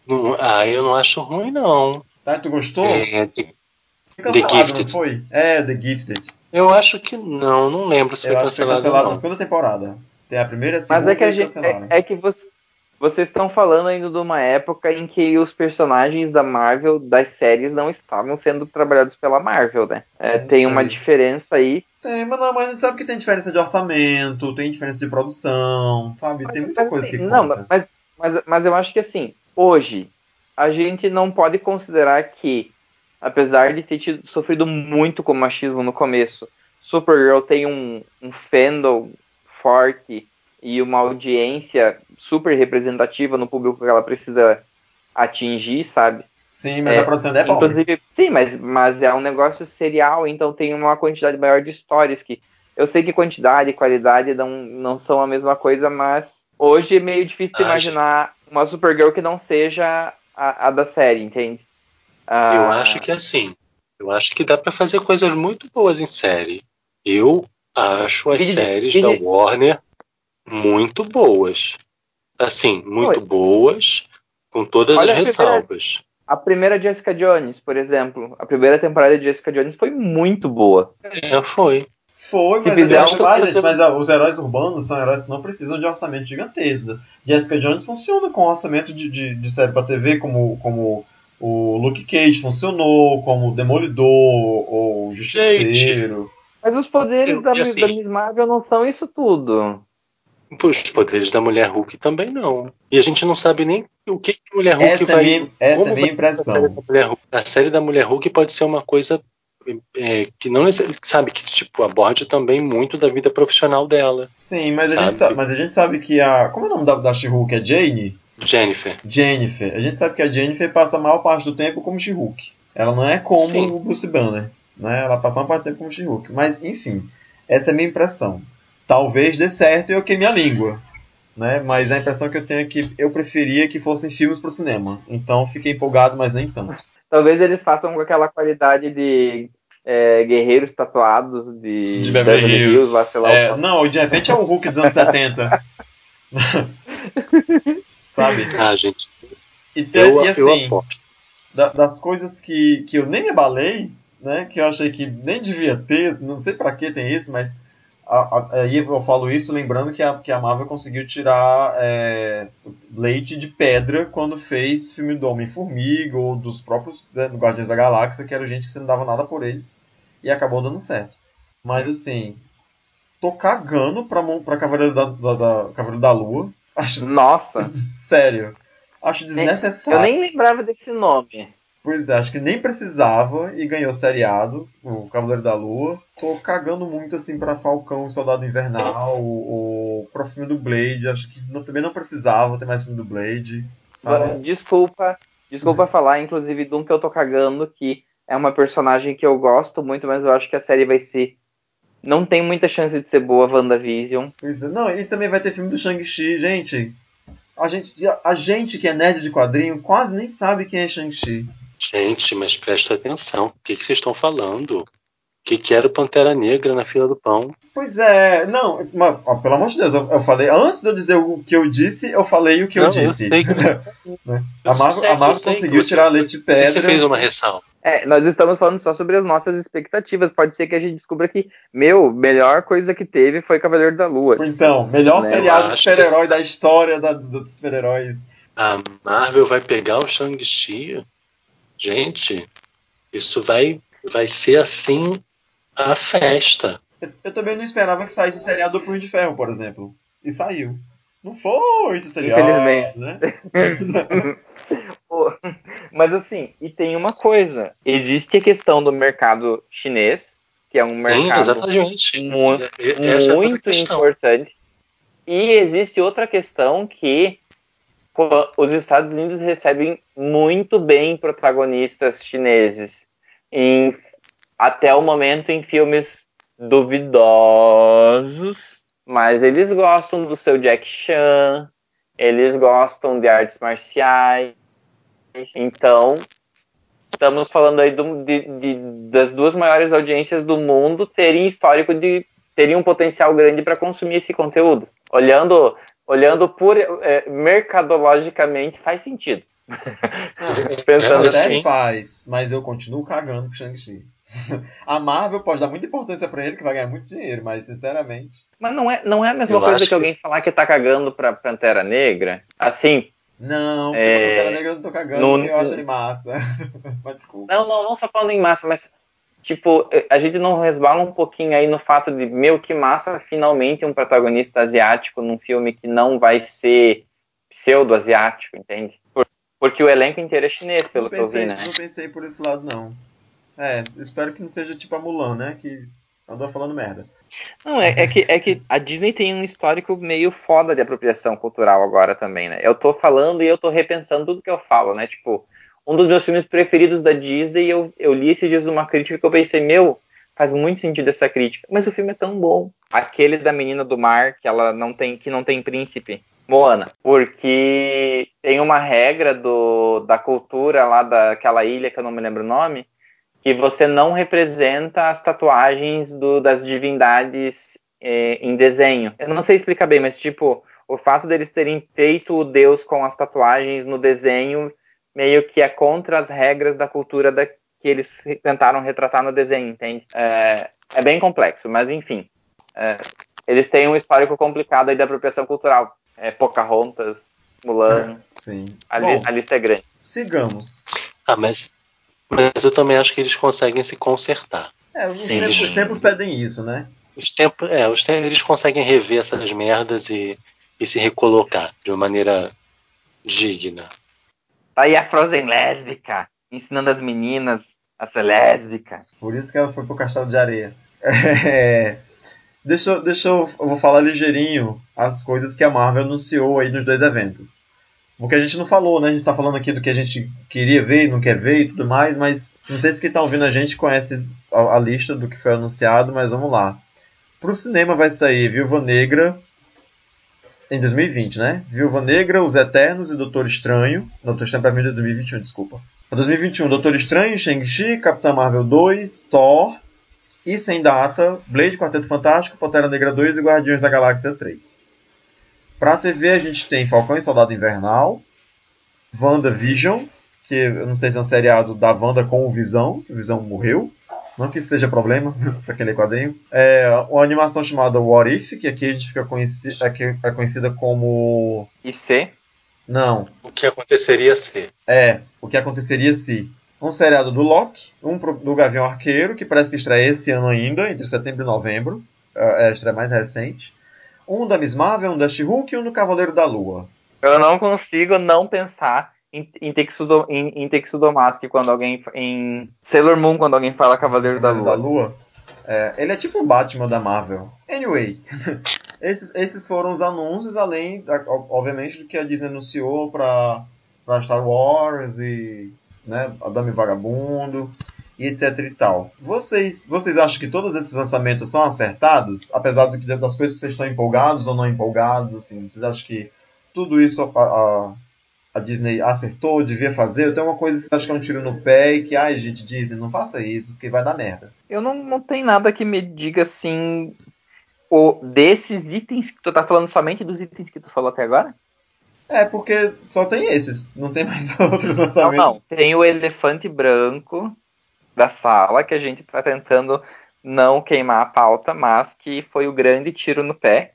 Não, ah, eu não acho ruim, não. Tá, tu gostou? É, the, the Gifted. foi? É, The Gifted. Eu acho que não, não lembro se eu foi cancelado, foi cancelado na segunda temporada. Tem a primeira e a segunda Mas é que, a gente, é, é, que você, vocês estão falando ainda de uma época em que os personagens da Marvel, das séries, não estavam sendo trabalhados pela Marvel, né? É, tem sei. uma diferença aí tem, mas não, mas a gente sabe que tem diferença de orçamento, tem diferença de produção, sabe? Tem muita coisa que Não, conta. mas, mas, mas eu acho que assim, hoje, a gente não pode considerar que, apesar de ter tido, sofrido muito com machismo no começo, Supergirl tem um, um fandom forte e uma audiência super representativa no público que ela precisa atingir, sabe? Sim, mas é, a produção é bom. Inclusive, sim, mas, mas é um negócio serial, então tem uma quantidade maior de histórias que. Eu sei que quantidade e qualidade não, não são a mesma coisa, mas hoje é meio difícil Acho... imaginar uma Supergirl que não seja a, a da série, entende? Ah... Eu acho que é assim. Eu acho que dá para fazer coisas muito boas em série. Eu acho as séries da Warner muito boas. Assim, muito Oi. boas, com todas Olha as ressalvas. A primeira Jessica Jones, por exemplo, a primeira temporada de Jessica Jones foi muito boa. É, foi. Foi, mas, fizer eu um- acho lá, gente, mas ah, os heróis urbanos são heróis que não precisam de orçamento gigantesco. Jessica Jones funciona com orçamento de, de, de série pra TV, como, como o Luke Cage funcionou, como o Demolidor, ou o Justiceiro. Mas os poderes Eu- da, assim- da Miss Marvel não são isso tudo. Os poderes da mulher Hulk também não. E a gente não sabe nem o que, que a mulher Hulk Essa é vai. minha- essa é minha vai ser impressão. A série, da mulher Hulk. A série da mulher Hulk pode ser uma coisa é, que não sabe que tipo aborde também muito da vida profissional dela, Sim, mas a, Sabe? gente sabe, mas a gente sabe que a. Como é o nome da, da She-Hulk? É Jane? Jennifer. Jennifer. A gente sabe que a Jennifer passa a maior parte do tempo como She-Hulk. Ela não é como Sim. o Bruce Banner. Né? Ela passa uma parte do tempo como She-Hulk. Mas, enfim, essa é a minha impressão. Talvez dê certo e eu queime a língua. Né? Mas a impressão que eu tenho é que eu preferia que fossem filmes pro cinema. Então fiquei empolgado, mas nem tanto. Talvez eles façam com aquela qualidade de é, guerreiros tatuados de, De Beverly Hills. lá, sei lá. É, o- não, de repente é o Hulk dos anos 70. Sabe? Ah, gente, E, te- eu, e assim, da- das coisas que, que eu nem me abalei, né? Que eu achei que nem devia ter, não sei pra que tem isso, mas aí eu falo isso lembrando que a, que a Marvel conseguiu tirar é, leite de pedra quando fez filme do Homem-Formiga ou dos próprios né, do Guardiões da Galáxia, que era gente que você não dava nada por eles e acabou dando certo. Mas assim, tô cagando pra, pra Cavaleiro da, da, da- Cavaleiro da Lua. Acho, Nossa, sério. Acho eu desnecessário. nem lembrava desse nome. Pois é, acho que nem precisava e ganhou seriado, o Cavaleiro da Lua. Tô cagando muito assim pra Falcão e Soldado Invernal, ou pro filme do Blade. Acho que não- também não precisava ter mais filme do Blade. Sabe? Desculpa, desculpa falar, inclusive, de um que eu tô cagando, que é uma personagem que eu gosto muito, mas eu acho que a série vai ser. Não tem muita chance de ser boa, WandaVision. Pois é. Não, e também vai ter filme do Shang-Chi, gente. A gente, a gente que é nerd de quadrinho quase nem sabe quem é Shang-Chi. Gente, mas presta atenção. O que, que vocês estão falando? O que, que era o Pantera Negra na fila do pão? Pois é, não, mas, ó, pelo amor de Deus, eu, eu falei, antes de eu dizer o que eu disse, eu falei o que eu Não, eu disse. sei que- Né? Eu a Marvel, sei, a eu Marvel conseguiu você- tirar leite de pedra. Você fez uma ressalva. É, nós estamos falando só sobre as nossas expectativas. Pode ser que a gente descubra que, meu, melhor coisa que teve foi Cavaleiro da Lua. Então, melhor Né, seriado eu de acho que- super-herói da história da- dos super-heróis. A Marvel vai pegar o Shang-Chi. Gente, isso vai, vai ser assim a festa. Eu, eu também não esperava que saísse seriado do Punho de Ferro, por exemplo. E saiu. Não foi esse seriado, Infelizmente. né? Mas assim, e tem uma coisa: existe a questão do mercado chinês, que é um Sim, mercado exatamente. é muito questão. importante. E existe outra questão que os Estados Unidos recebem muito bem protagonistas chineses. Em, até o momento em filmes duvidosos, mas eles gostam do seu Jack Chan, eles gostam de artes marciais. Então, estamos falando aí do- de- de- das duas maiores audiências do mundo terem histórico de terem um potencial grande para consumir esse conteúdo. Olhando, olhando por é, mercadologicamente faz sentido. Pensando É, Até assim. faz, mas eu continuo cagando pro Shang-Chi. A Marvel pode dar muita importância pra ele, que vai ganhar muito dinheiro, mas sinceramente. Mas não é, não é a mesma Eu coisa que, que- alguém falar que tá cagando pra Pantera Negra. Assim, Não, É, Pantera Negra eu não tô cagando, no- porque eu acho ele massa. mas desculpa. Não, não, não só falando em massa, mas tipo, a gente não resbala um pouquinho aí no fato de, meu, que massa finalmente um protagonista asiático num filme que não vai ser pseudo-asiático, entende? Por- porque o elenco inteiro é chinês, pelo não que eu pensei, vi, né? não pensei por esse lado, não. É, espero que não seja tipo a Mulan, né? Que andou falando merda. Não, é, é que, é que a Disney tem um histórico meio foda de apropriação cultural agora também, né? Eu tô falando e eu tô repensando tudo que eu falo, né? Tipo, um dos meus filmes preferidos da Disney, eu, eu li esses dias uma crítica que eu pensei, meu, faz muito sentido essa crítica, mas o filme é tão bom. Aquele da menina do mar, que ela não tem, que não tem príncipe. Moana, porque tem uma regra do, da cultura lá daquela ilha que eu não me lembro o nome, que você não representa as tatuagens do- das divindades eh, em desenho. Eu não sei explicar bem, mas tipo, o fato deles terem feito o deus com as tatuagens no desenho meio que é contra as regras da cultura da, que eles tentaram retratar no desenho, entende? É, é bem complexo, mas enfim. É, eles têm um histórico complicado aí da apropriação cultural. É, Pocahontas, Mulan. Sim. A, Bom, a lista é grande. sigamos. Ah, mas, mas eu também acho que eles conseguem se consertar. É, os Eles- tempos, os tempos pedem isso, né? Os tempos, é, os tempos, eles conseguem rever essas merdas e, e se recolocar de uma maneira digna. Tá aí a Frozen lésbica, ensinando as meninas a ser lésbica. Por isso que ela foi pro castelo de areia. Deixa, deixa eu, eu vou falar ligeirinho as coisas que a Marvel anunciou aí nos dois eventos. Porque a gente não falou, né? A gente tá falando aqui do que a gente queria ver e não quer ver e tudo mais, mas não sei se quem tá ouvindo a gente conhece a, a lista do que foi anunciado, mas vamos lá. Pro cinema vai sair Viúva Negra em 2020, né? Viúva Negra, Os Eternos e Doutor Estranho. Doutor Estranho pra mim é 2021, desculpa. Pra 2021, Doutor Estranho, Shang-Chi, Capitã Marvel 2, Thor e sem data, Blade, Quarteto Fantástico, Pantera Negra 2 e Guardiões da Galáxia 3. Pra TV a gente tem Falcão e Soldado Invernal, WandaVision, que eu não sei se é um seriado da Wanda com o Visão, que o Visão morreu. Não que isso seja problema para aquele quadrinho. É uma animação chamada What If, que aqui a gente fica conheci aqui é conhecida como. E C, Não, O que aconteceria se? é o que aconteceria se. Um seriado do Loki, um pro- do Gavião Arqueiro, que parece que estreia esse ano ainda, entre setembro e novembro. É a estreia mais recente. Um da Miss Marvel, um da She-Hulk e um do Cavaleiro da Lua. eu não consigo não pensar em, em, Texudo, em, em Texudomask quando alguém. Em Sailor Moon quando alguém fala Cavaleiro da Cavaleiro Lua. É, ele é tipo o Batman da Marvel. Anyway, esses, esses foram os anúncios, além, da- ob- obviamente, do que a Disney anunciou pra, pra Star Wars e né, a Dame Vagabundo e etc e tal. Vocês, vocês acham que todos esses lançamentos são acertados? Apesar do que- das coisas que vocês estão empolgados ou não empolgados, assim, vocês acham que tudo isso a, a, a Disney acertou, devia fazer? Ou tem uma coisa que acham que é um tiro no pé e que, ai gente, Disney, não faça isso, porque vai dar merda. Eu não, não tem nada que me diga assim. O, desses itens que tu tá falando somente dos itens que tu falou até agora? É, porque só tem esses, não tem mais outros Não, lançamentos. não. Tem o elefante branco da sala que a gente tá tentando não queimar a pauta, mas que foi o grande tiro no pé.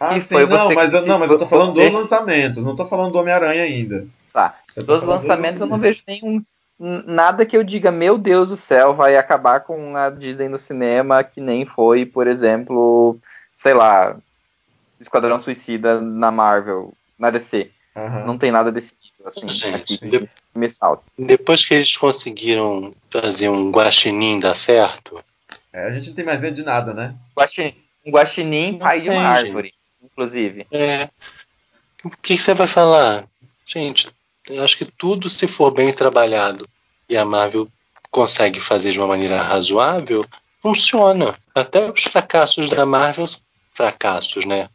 Ah, sim, foi não, você mas, eu, não, mas eu tô falando dos lançamentos, não tô falando do Homem-Aranha ainda. Tá. Dos lançamentos eu não vejo nenhum. Nada que eu diga, meu Deus do céu, vai acabar com a Disney no cinema, que nem foi, por exemplo, sei lá, Esquadrão Suicida na Marvel, na DC. Aham. Não tem nada desse tipo, assim, Gente, aqui de- me salta. Depois que eles conseguiram fazer um guaxinim dar certo, É, a gente não tem mais medo de nada, né? Guaxinim, um guaxinim Não pai de uma árvore, inclusive. é, o que, que você vai falar? Gente, eu acho que tudo, se for bem trabalhado e a Marvel consegue fazer de uma maneira razoável, funciona. Até os fracassos da Marvel, fracassos, né?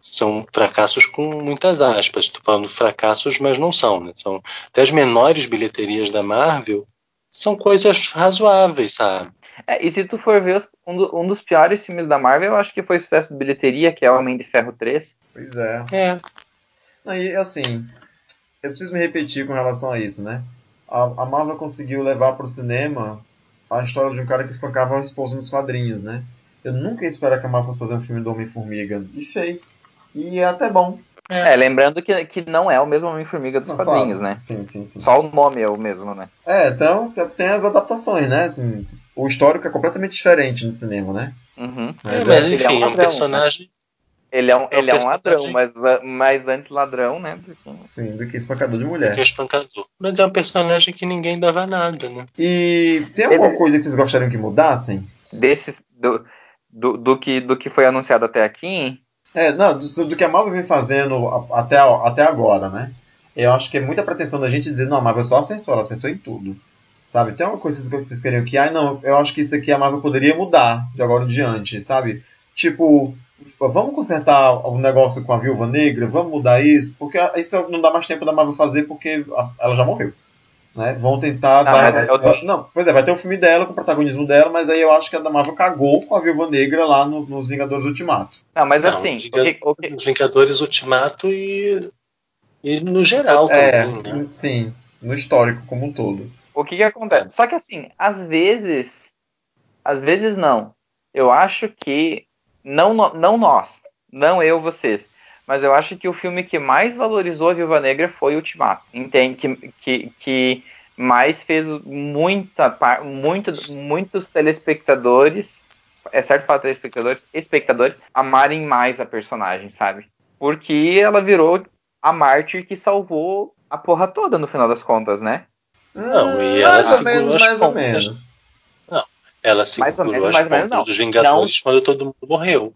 São fracassos com muitas aspas. Estou falando fracassos, mas não são, né? São até as menores bilheterias da Marvel são coisas razoáveis, sabe? É, e se tu for ver os- um, do- um dos piores filmes da Marvel, eu acho que foi sucesso de bilheteria, que é Homem de Ferro 3. Pois é. É. Aí, assim, eu preciso me repetir com relação a isso, né? A, a Marvel conseguiu levar pro cinema a história de um cara que espancava a esposa nos quadrinhos, né? Eu nunca ia esperar que a Marvel fosse fazer um filme do Homem-Formiga. E fez. E é até bom. É, lembrando que, que não é o mesmo Homem-Formiga dos Não, quadrinhos, claro. né? Sim, sim, sim. Só o nome é o mesmo, né? É, então tem as adaptações, né? Assim, o histórico é completamente diferente no cinema, né? Uhum. Mas É, é- mas ele enfim, é um é um ladrão, personagem. Ele é um, É um ele é um ladrão, mas, mas antes ladrão, né? Porque- Sim, do que espancador de que mulher. é espancador. Mas é um personagem que ninguém dava nada, né? E tem alguma Ele- coisa que vocês gostariam que mudassem? Desses, do, do, do que, do que foi anunciado até aqui, É, não, do, do que a Marvel vem fazendo até, até agora, né? Eu acho que é muita pretensão da gente dizer, não, a Marvel só acertou, ela acertou em tudo. Sabe? Tem uma coisa que vocês queriam que, ai não, eu acho que isso aqui a Marvel poderia mudar de agora em diante, sabe? Tipo, vamos consertar o negócio com a Viúva Negra, vamos mudar isso, porque isso não dá mais tempo da Marvel fazer porque ela já morreu. Né? Vão tentar Não, dar. mas eu tô- Não, pois é, vai ter o filme dela com o protagonismo dela, mas aí eu acho que a da Marvel cagou com a Viúva Negra lá no- nos Vingadores Ultimato. Não, mas Não, assim, diga- o que, o que- Os Vingadores Ultimato e, e no geral É, também, né? sim. no histórico como um todo. O que que acontece? Só que assim, às vezes, às vezes não. Eu acho que não, não nós, não eu, vocês, mas eu acho que o filme que mais valorizou a Viúva Negra foi Ultimato. Entende? Que, que, que mais fez muita, muito, muitos telespectadores, é certo falar telespectadores, espectadores, amarem mais a personagem, sabe? Porque ela virou a mártir que salvou a porra toda no final das contas, né? Não, e ela mais ou segurou menos, as mais ou menos. Ela Mais ou segurou menos, as mais ou menos, pontas não. dos Vingadores quando todo mundo morreu.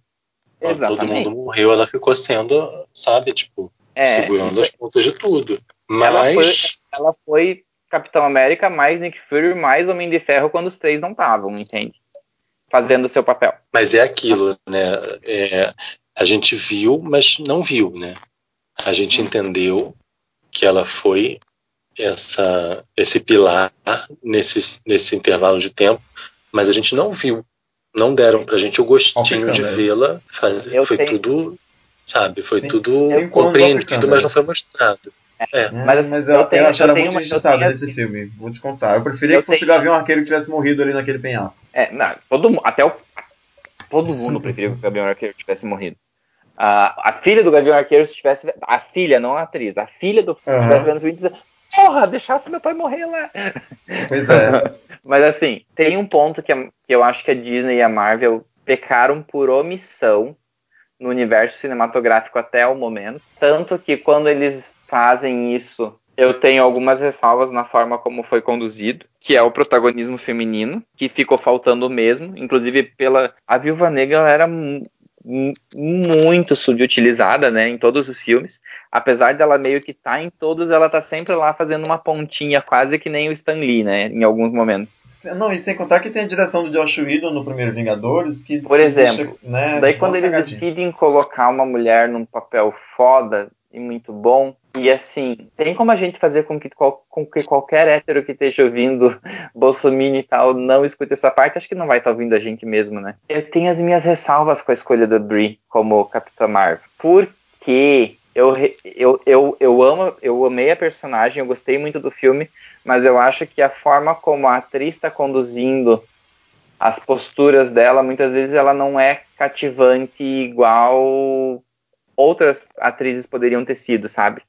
Quando todo Exatamente. mundo morreu, ela ficou sendo, sabe, tipo, É, segurando as pontas de tudo. Ela Mas, ela foi Capitão América mais Nick Fury mais Homem de Ferro quando os três não estavam, entende? Fazendo o seu papel. mas é aquilo, né? É, a gente viu, mas não viu, né? A gente entendeu que ela foi essa, esse pilar nesse, nesse intervalo de tempo, mas a gente não viu. Não deram pra gente o gostinho de vê-la Foi tenho- tudo, sabe? Foi Sim, tudo anos compreendido, mas não foi mostrado. É. Mas, Mas, assim, mas eu eu, eu, tenho- eu muito uma- eu injustiçado tenho- nesse filme, vou te contar. Eu preferia Eu que fosse o Gavião Arqueiro que tivesse morrido ali naquele penhasco. É, não, todo até o, todo mundo preferia que o Gavião Arqueiro tivesse morrido. A, a filha do Gavião Arqueiro, se tivesse. A filha, não a atriz, a filha do Aham. tivesse vendo o filme porra, deixasse meu pai morrer lá. Pois é. Mas assim, tem um ponto que, que eu acho que a Disney e a Marvel pecaram por omissão no universo cinematográfico até o momento. Tanto que quando eles fazem isso, eu tenho algumas ressalvas na forma como foi conduzido, que é o protagonismo feminino, que ficou faltando mesmo. Inclusive, pela. A Viúva Negra era muito subutilizada, né, em todos os filmes. Apesar dela meio que tá em todos, ela tá sempre lá fazendo uma pontinha, quase que nem o Stan Lee, né, em alguns momentos. Não, e sem contar que tem a direção do Josh Whedon no primeiro Vingadores, que Por exemplo, deixa, né, Daí quando eles cagadinha. decidem colocar uma mulher num papel foda e muito bom, e assim, tem como a gente fazer com que, com que qualquer hétero que esteja ouvindo Bolsonaro e tal não escute essa parte? Acho que não vai estar ouvindo a gente mesmo, né? Eu tenho as minhas ressalvas com a escolha da Brie como Capitã Marvel. Porque eu, eu, eu, eu amo, eu amei a personagem, eu gostei muito do filme, mas eu acho que a forma como a atriz está conduzindo as posturas dela, muitas vezes ela não é cativante igual outras atrizes poderiam ter sido, sabe?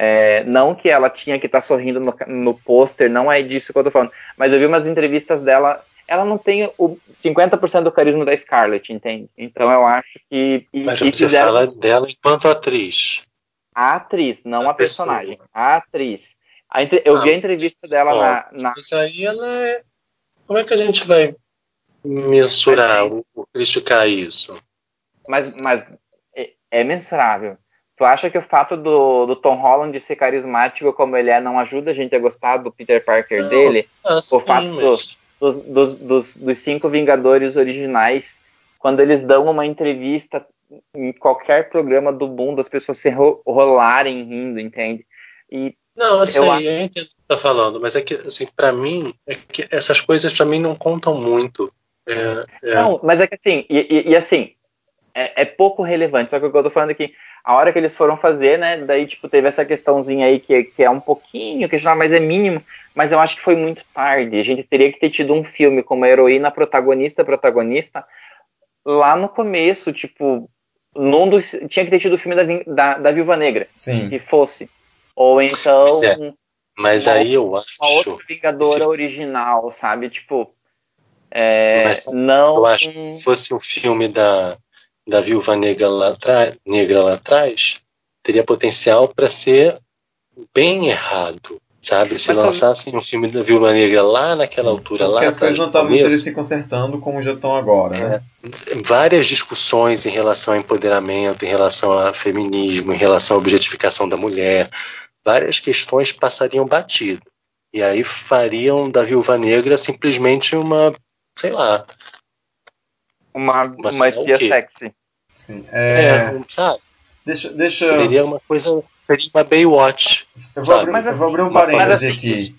É, não que ela tinha que estar sorrindo no, no pôster, não é disso que eu tô falando. Mas eu vi umas entrevistas dela, ela não tem o 50% do carisma da Scarlett, entende? Então eu acho que. E, Mas e você fizeram fala dela enquanto atriz. a atriz, não a, A personagem. pessoa. A atriz. A entre- Eu Ah, vi a entrevista dela ó, na, na- Mas aí ela é. Como é que a gente vai mensurar, ou, ou criticar isso? mas, mas é, é mensurável. Tu acha que o fato do, do Tom Holland ser carismático como ele é não ajuda a gente a gostar do Peter Parker Não. dele? Ah, sim, fato mas- Dos, dos, dos, dos cinco Vingadores originais, quando eles dão uma entrevista em qualquer programa do mundo, as pessoas se ro- rolarem rindo, entende? E Não, sei, Eu eu, entendo o que você tá falando, mas é que, assim, pra mim, é que essas coisas pra mim não contam muito. É, é, Não, mas é que assim, e, e- e assim, é, é pouco relevante. Só que o que eu tô falando aqui, a hora que eles foram fazer, né? Daí, tipo, teve essa questãozinha aí que, que é um pouquinho questionável, mas é mínimo. Mas eu acho que foi muito tarde. A gente teria que ter tido um filme com uma heroína protagonista, protagonista, lá no começo, tipo, num dos, tinha que ter tido o filme da, da, da Viúva Negra, Sim. que fosse. Ou então é. um- mas uma aí eu uma acho. outra Vingadora esse- original, sabe? Tipo, é, Mas não. Eu acho que se fosse um filme da, da Viúva Negra lá, atrás, negra lá atrás, teria potencial para ser bem errado. Sabe? Se Mas lançassem um filme da Viúva Negra lá naquela Sim. altura, Porque lá as coisas não estavam começo, se consertando como já estão agora, né? várias discussões em relação ao empoderamento, em relação ao feminismo, em relação à objetificação da mulher, várias questões passariam batido. E aí fariam da Viúva Negra simplesmente uma, sei lá, Uma, uma é quê? sexy. Sim. é, É, sabe? deixa, deixa, Seria uma coisa, seria uma Baywatch. eu, vou abrir, Mas eu vou abrir um assim, parêntese assim, aqui.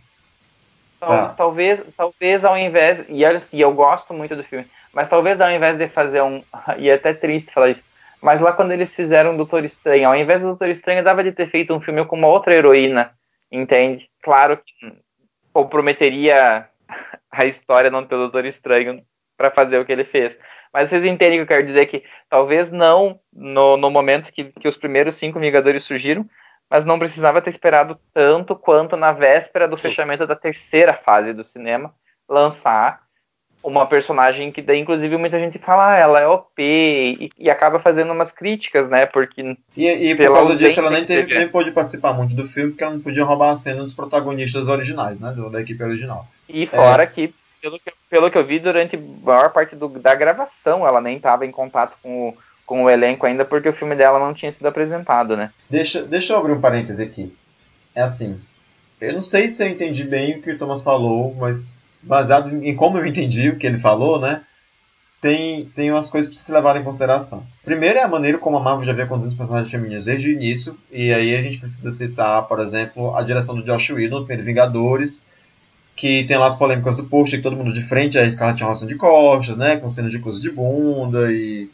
Tal- Tá. Talvez, talvez ao invés. E olha assim, eu gosto muito do filme. Mas talvez ao invés de fazer um. E é até triste falar isso. Mas lá quando eles fizeram Doutor Estranho, ao invés do Doutor Estranho, dava de ter feito um filme com uma outra heroína, entende? claro que comprometeria a história não ter o Doutor Estranho para fazer o que ele fez. Mas vocês entendem que eu quero dizer que talvez não no, no momento que, que os primeiros cinco Vingadores surgiram, mas não precisava ter esperado tanto quanto na véspera do fechamento da terceira fase do cinema lançar uma personagem que daí inclusive muita gente fala ah, ela é OP e, e, acaba fazendo umas críticas, né? Porque e, e por causa disso ela nem teve, nem pôde participar muito do filme porque ela não podia roubar a cena dos protagonistas originais, né? Da equipe original. E fora é. que pelo, que pelo que eu vi durante a maior parte do, da gravação ela nem estava em contato com o com o elenco ainda porque o filme dela não tinha sido apresentado, né? Deixa, deixa eu abrir um parêntese aqui. É assim, eu não sei se eu entendi bem o que o Thomas falou, mas baseado em como eu entendi o que ele falou, né? Tem, tem umas coisas para se levar em consideração. Primeiro é a maneira como a Marvel já vem conduzindo os personagens femininos desde o início, e aí a gente precisa citar, por exemplo, a direção do Josh Whedon, do primeiro Vingadores, que tem lá as polêmicas do post, que todo mundo de frente a Scarlett Johansson de costas, né? Com cena de coisa de bunda e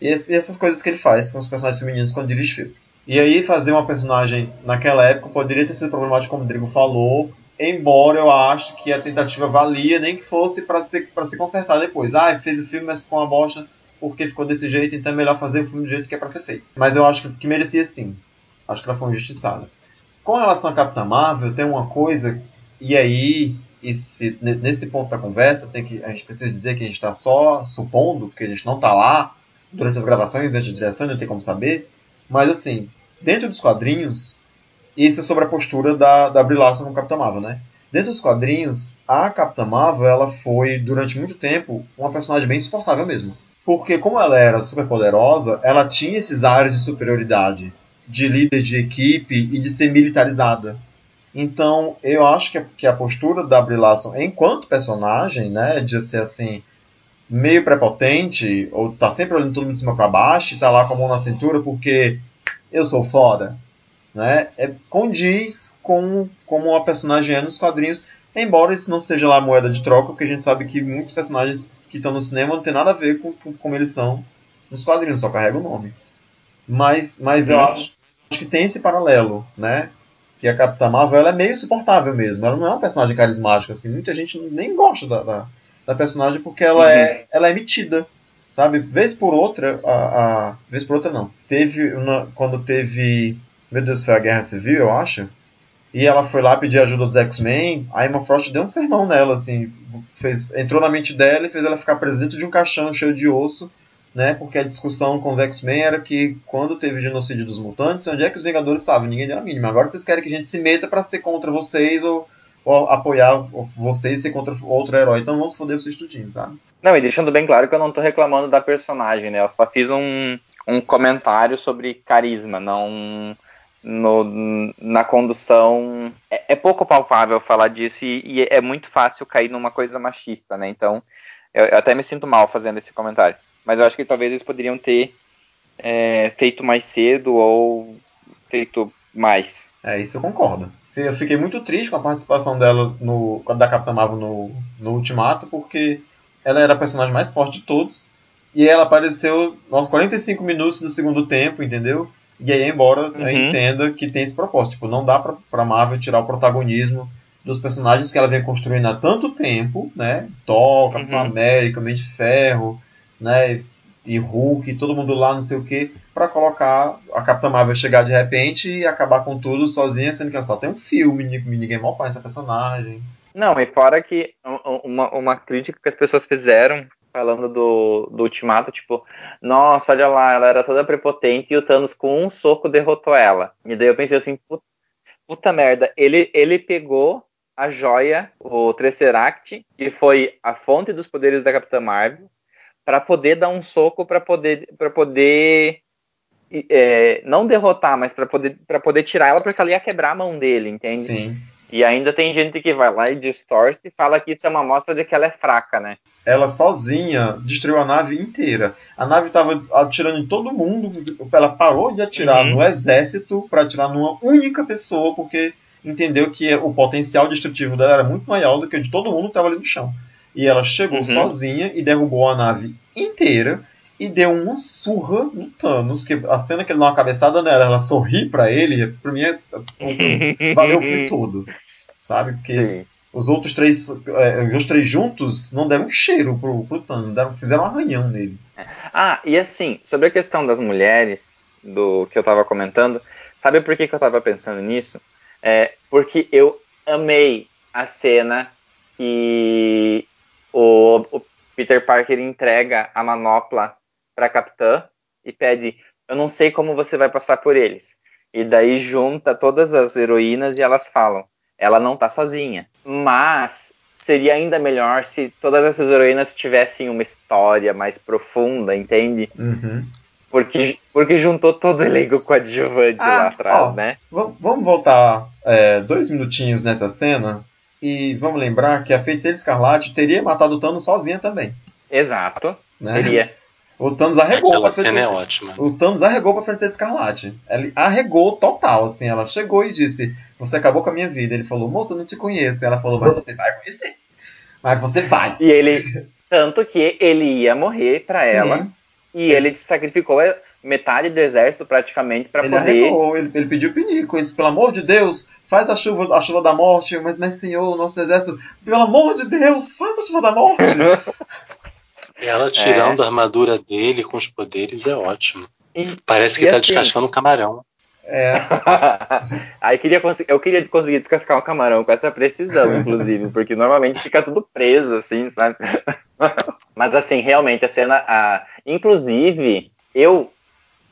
e, esse, essas coisas que ele faz com os personagens femininos quando dirige filme. E aí fazer uma personagem naquela época poderia ter sido problemático, como o Rodrigo falou, embora eu acho que a tentativa valia, nem que fosse para se, pra se consertar depois. Ah, fez o filme, mas ficou uma bosta porque ficou desse jeito, então é melhor fazer o filme do jeito que é para ser feito. Mas eu acho que, que merecia sim. Acho que ela foi injustiçada. Com relação a Capitã Marvel, tem uma coisa, e aí, esse, nesse ponto da conversa, tem que, a gente precisa dizer que a gente está só supondo, porque a gente não está lá, durante as gravações, durante a direção, não tem como saber. Mas assim, dentro dos quadrinhos, isso é sobre a postura da, da Brie Larson com Capitã Marvel, né? Dentro dos quadrinhos, a Capitã Marvel ela foi, durante muito tempo, uma personagem bem insuportável mesmo. Porque como ela era super poderosa, ela tinha esses ares de superioridade, de líder de equipe e de ser militarizada. Então, eu acho que a, que a postura da Brie Larson enquanto personagem, né, de ser assim, meio prepotente, ou tá sempre olhando todo mundo de cima para baixo, e tá lá com a mão na cintura porque eu sou foda, né? É, condiz com como a personagem é nos quadrinhos, embora isso não seja lá a moeda de troca, porque a gente sabe que muitos personagens que estão no cinema não tem nada a ver com, com como eles são nos quadrinhos, só carrega o nome. Mas, mas eu acho, acho que tem esse paralelo, né? Que a Capitã Marvel ela é meio insuportável mesmo. Ela não é um personagem carismático, assim. Muita gente nem gosta da, da da personagem porque ela, uhum. é, ela é emitida, sabe? Vez por outra, a, a vez por outra não. Teve uma, quando teve, meu Deus, foi a Guerra Civil, eu acho. E ela foi lá pedir ajuda dos X-Men. A Emma Frost deu um sermão nela, assim, fez, entrou na mente dela e fez ela ficar presa dentro de um caixão cheio de osso, né? Porque a discussão com os X-Men era que quando teve o genocídio dos mutantes, onde é que os Vingadores estavam? Ninguém deu a mínima. Agora vocês querem que a gente se meta para ser contra vocês ou apoiar você e ser contra outro herói. Então vamos foder vocês tudinho, sabe? Não, e deixando bem claro que eu não tô reclamando da personagem, né? Eu só fiz um, um comentário sobre carisma, não no, na condução. É, é, pouco palpável falar disso e, e, é muito fácil cair numa coisa machista, né? Então eu, eu, até me sinto mal fazendo esse comentário. Mas eu acho que talvez eles poderiam ter é, feito mais cedo ou feito mais. É, isso eu concordo eu fiquei muito triste com a participação dela no da Capitã Marvel no, no Ultimato, porque ela era a personagem mais forte de todos. E ela apareceu aos 45 minutos do segundo tempo, entendeu? E aí, embora uhum. eu entenda que tem esse propósito. Tipo, não dá pra, pra Marvel tirar o protagonismo dos personagens que ela vem construindo há tanto tempo, né? Thor, Capitão uhum. América, Mente de Ferro, né? e Hulk, todo mundo lá, não sei o que, para colocar a Capitã Marvel chegar de repente e acabar com tudo sozinha, sendo que ela só tem um filme, ninguém mal faz essa personagem. Não, e fora que uma, uma crítica que as pessoas fizeram falando do, do Ultimato, tipo, nossa, olha lá, ela era toda prepotente e o Thanos com um soco derrotou ela. E daí eu pensei assim, puta, puta merda, ele, ele pegou a joia, o Tesseract, que foi a fonte dos poderes da Capitã Marvel, para poder dar um soco, para poder, para poder é, não derrotar, mas para poder, para poder tirar ela, porque ela ia quebrar a mão dele, entende? Sim. E ainda tem gente que vai lá e distorce e fala que isso é uma amostra de que ela é fraca, né? Ela sozinha destruiu a nave inteira. A nave estava atirando em todo mundo. Ela parou de atirar uhum. no exército para atirar numa única pessoa, porque entendeu que o potencial destrutivo dela era muito maior do que o de todo mundo que estava ali no chão. E ela chegou uhum. sozinha e derrubou a nave inteira. e deu uma surra no Thanos, que a cena que ele dá uma cabeçada nela, ela sorri pra ele, pra mim é, valeu o filme todo, sabe? Porque Sim. os outros três, é, os três juntos não deram cheiro pro, pro Thanos, deram, fizeram um arranhão nele. Ah, e assim, sobre a questão das mulheres, do que eu tava comentando, sabe por que, que eu tava pensando nisso? É porque eu amei a cena que o, o Peter Parker entrega a manopla pra Capitã e pede: Eu não sei como você vai passar por eles. E daí junta todas as heroínas e elas falam: Ela não tá sozinha. Mas seria ainda melhor se todas essas heroínas tivessem uma história mais profunda, entende? Uhum. Porque, porque juntou todo o elenco coadjuvante Ah, lá atrás, ó. né? Va- Vamos voltar é, dois minutinhos nessa cena e vamos lembrar que a Feiticeira Escarlate teria matado o Thanos sozinha também. Exato. Né? Seria. O Thanos arregou Aquela pra cena é ótima. O Thanos arregou pra Feiticeira Escarlate. Ele arregou total, assim. Ela chegou e disse: Você acabou com a minha vida. Ele falou: Moça, eu não te conheço. Ela falou: Mas você vai conhecer. Mas você vai. E ele. Tanto que ele ia morrer pra Sim, ela. E ele sacrificou metade do exército praticamente pra Ele poder. arregou, ele, ele pediu pinico. Ele disse: Pelo amor de Deus, faz a chuva, a chuva da morte. Mas, mas senhor, nosso exército, pelo amor de Deus, faz a chuva da morte. Ela tirando a armadura dele com os poderes é ótimo. E- Parece que E tá assim- descascando um camarão. é. Aí queria eu queria conseguir descascar um camarão com essa precisão, inclusive, porque normalmente fica tudo preso, assim, sabe? Mas assim, realmente a cena. A... Inclusive, eu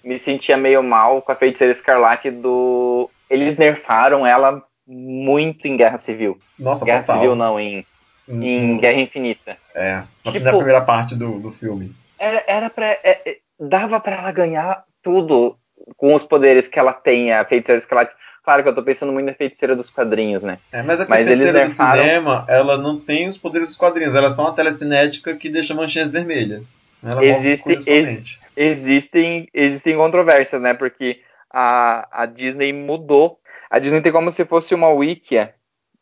me sentia meio mal com a feiticeira escarlate do. Eles nerfaram ela muito em Guerra Civil. Nossa, Guerra total. Civil não, em, em Hum, Guerra Infinita. É, na Tipo- na primeira parte do, do filme. Era, era pra. é, é, dava pra ela ganhar tudo com os poderes que ela tem, a feiticeira escarlate. Claro que eu tô pensando muito na feiticeira dos quadrinhos, né? É, mas a Mas eles feiticeira do nerfaram- cinema, ela não tem os poderes dos quadrinhos, ela é só uma telecinética que deixa manchinhas vermelhas. Ela move Existe coisas com a esse- mente. existem, existem controvérsias, né? Porque a, a Disney mudou. A Disney tem como se fosse uma wikia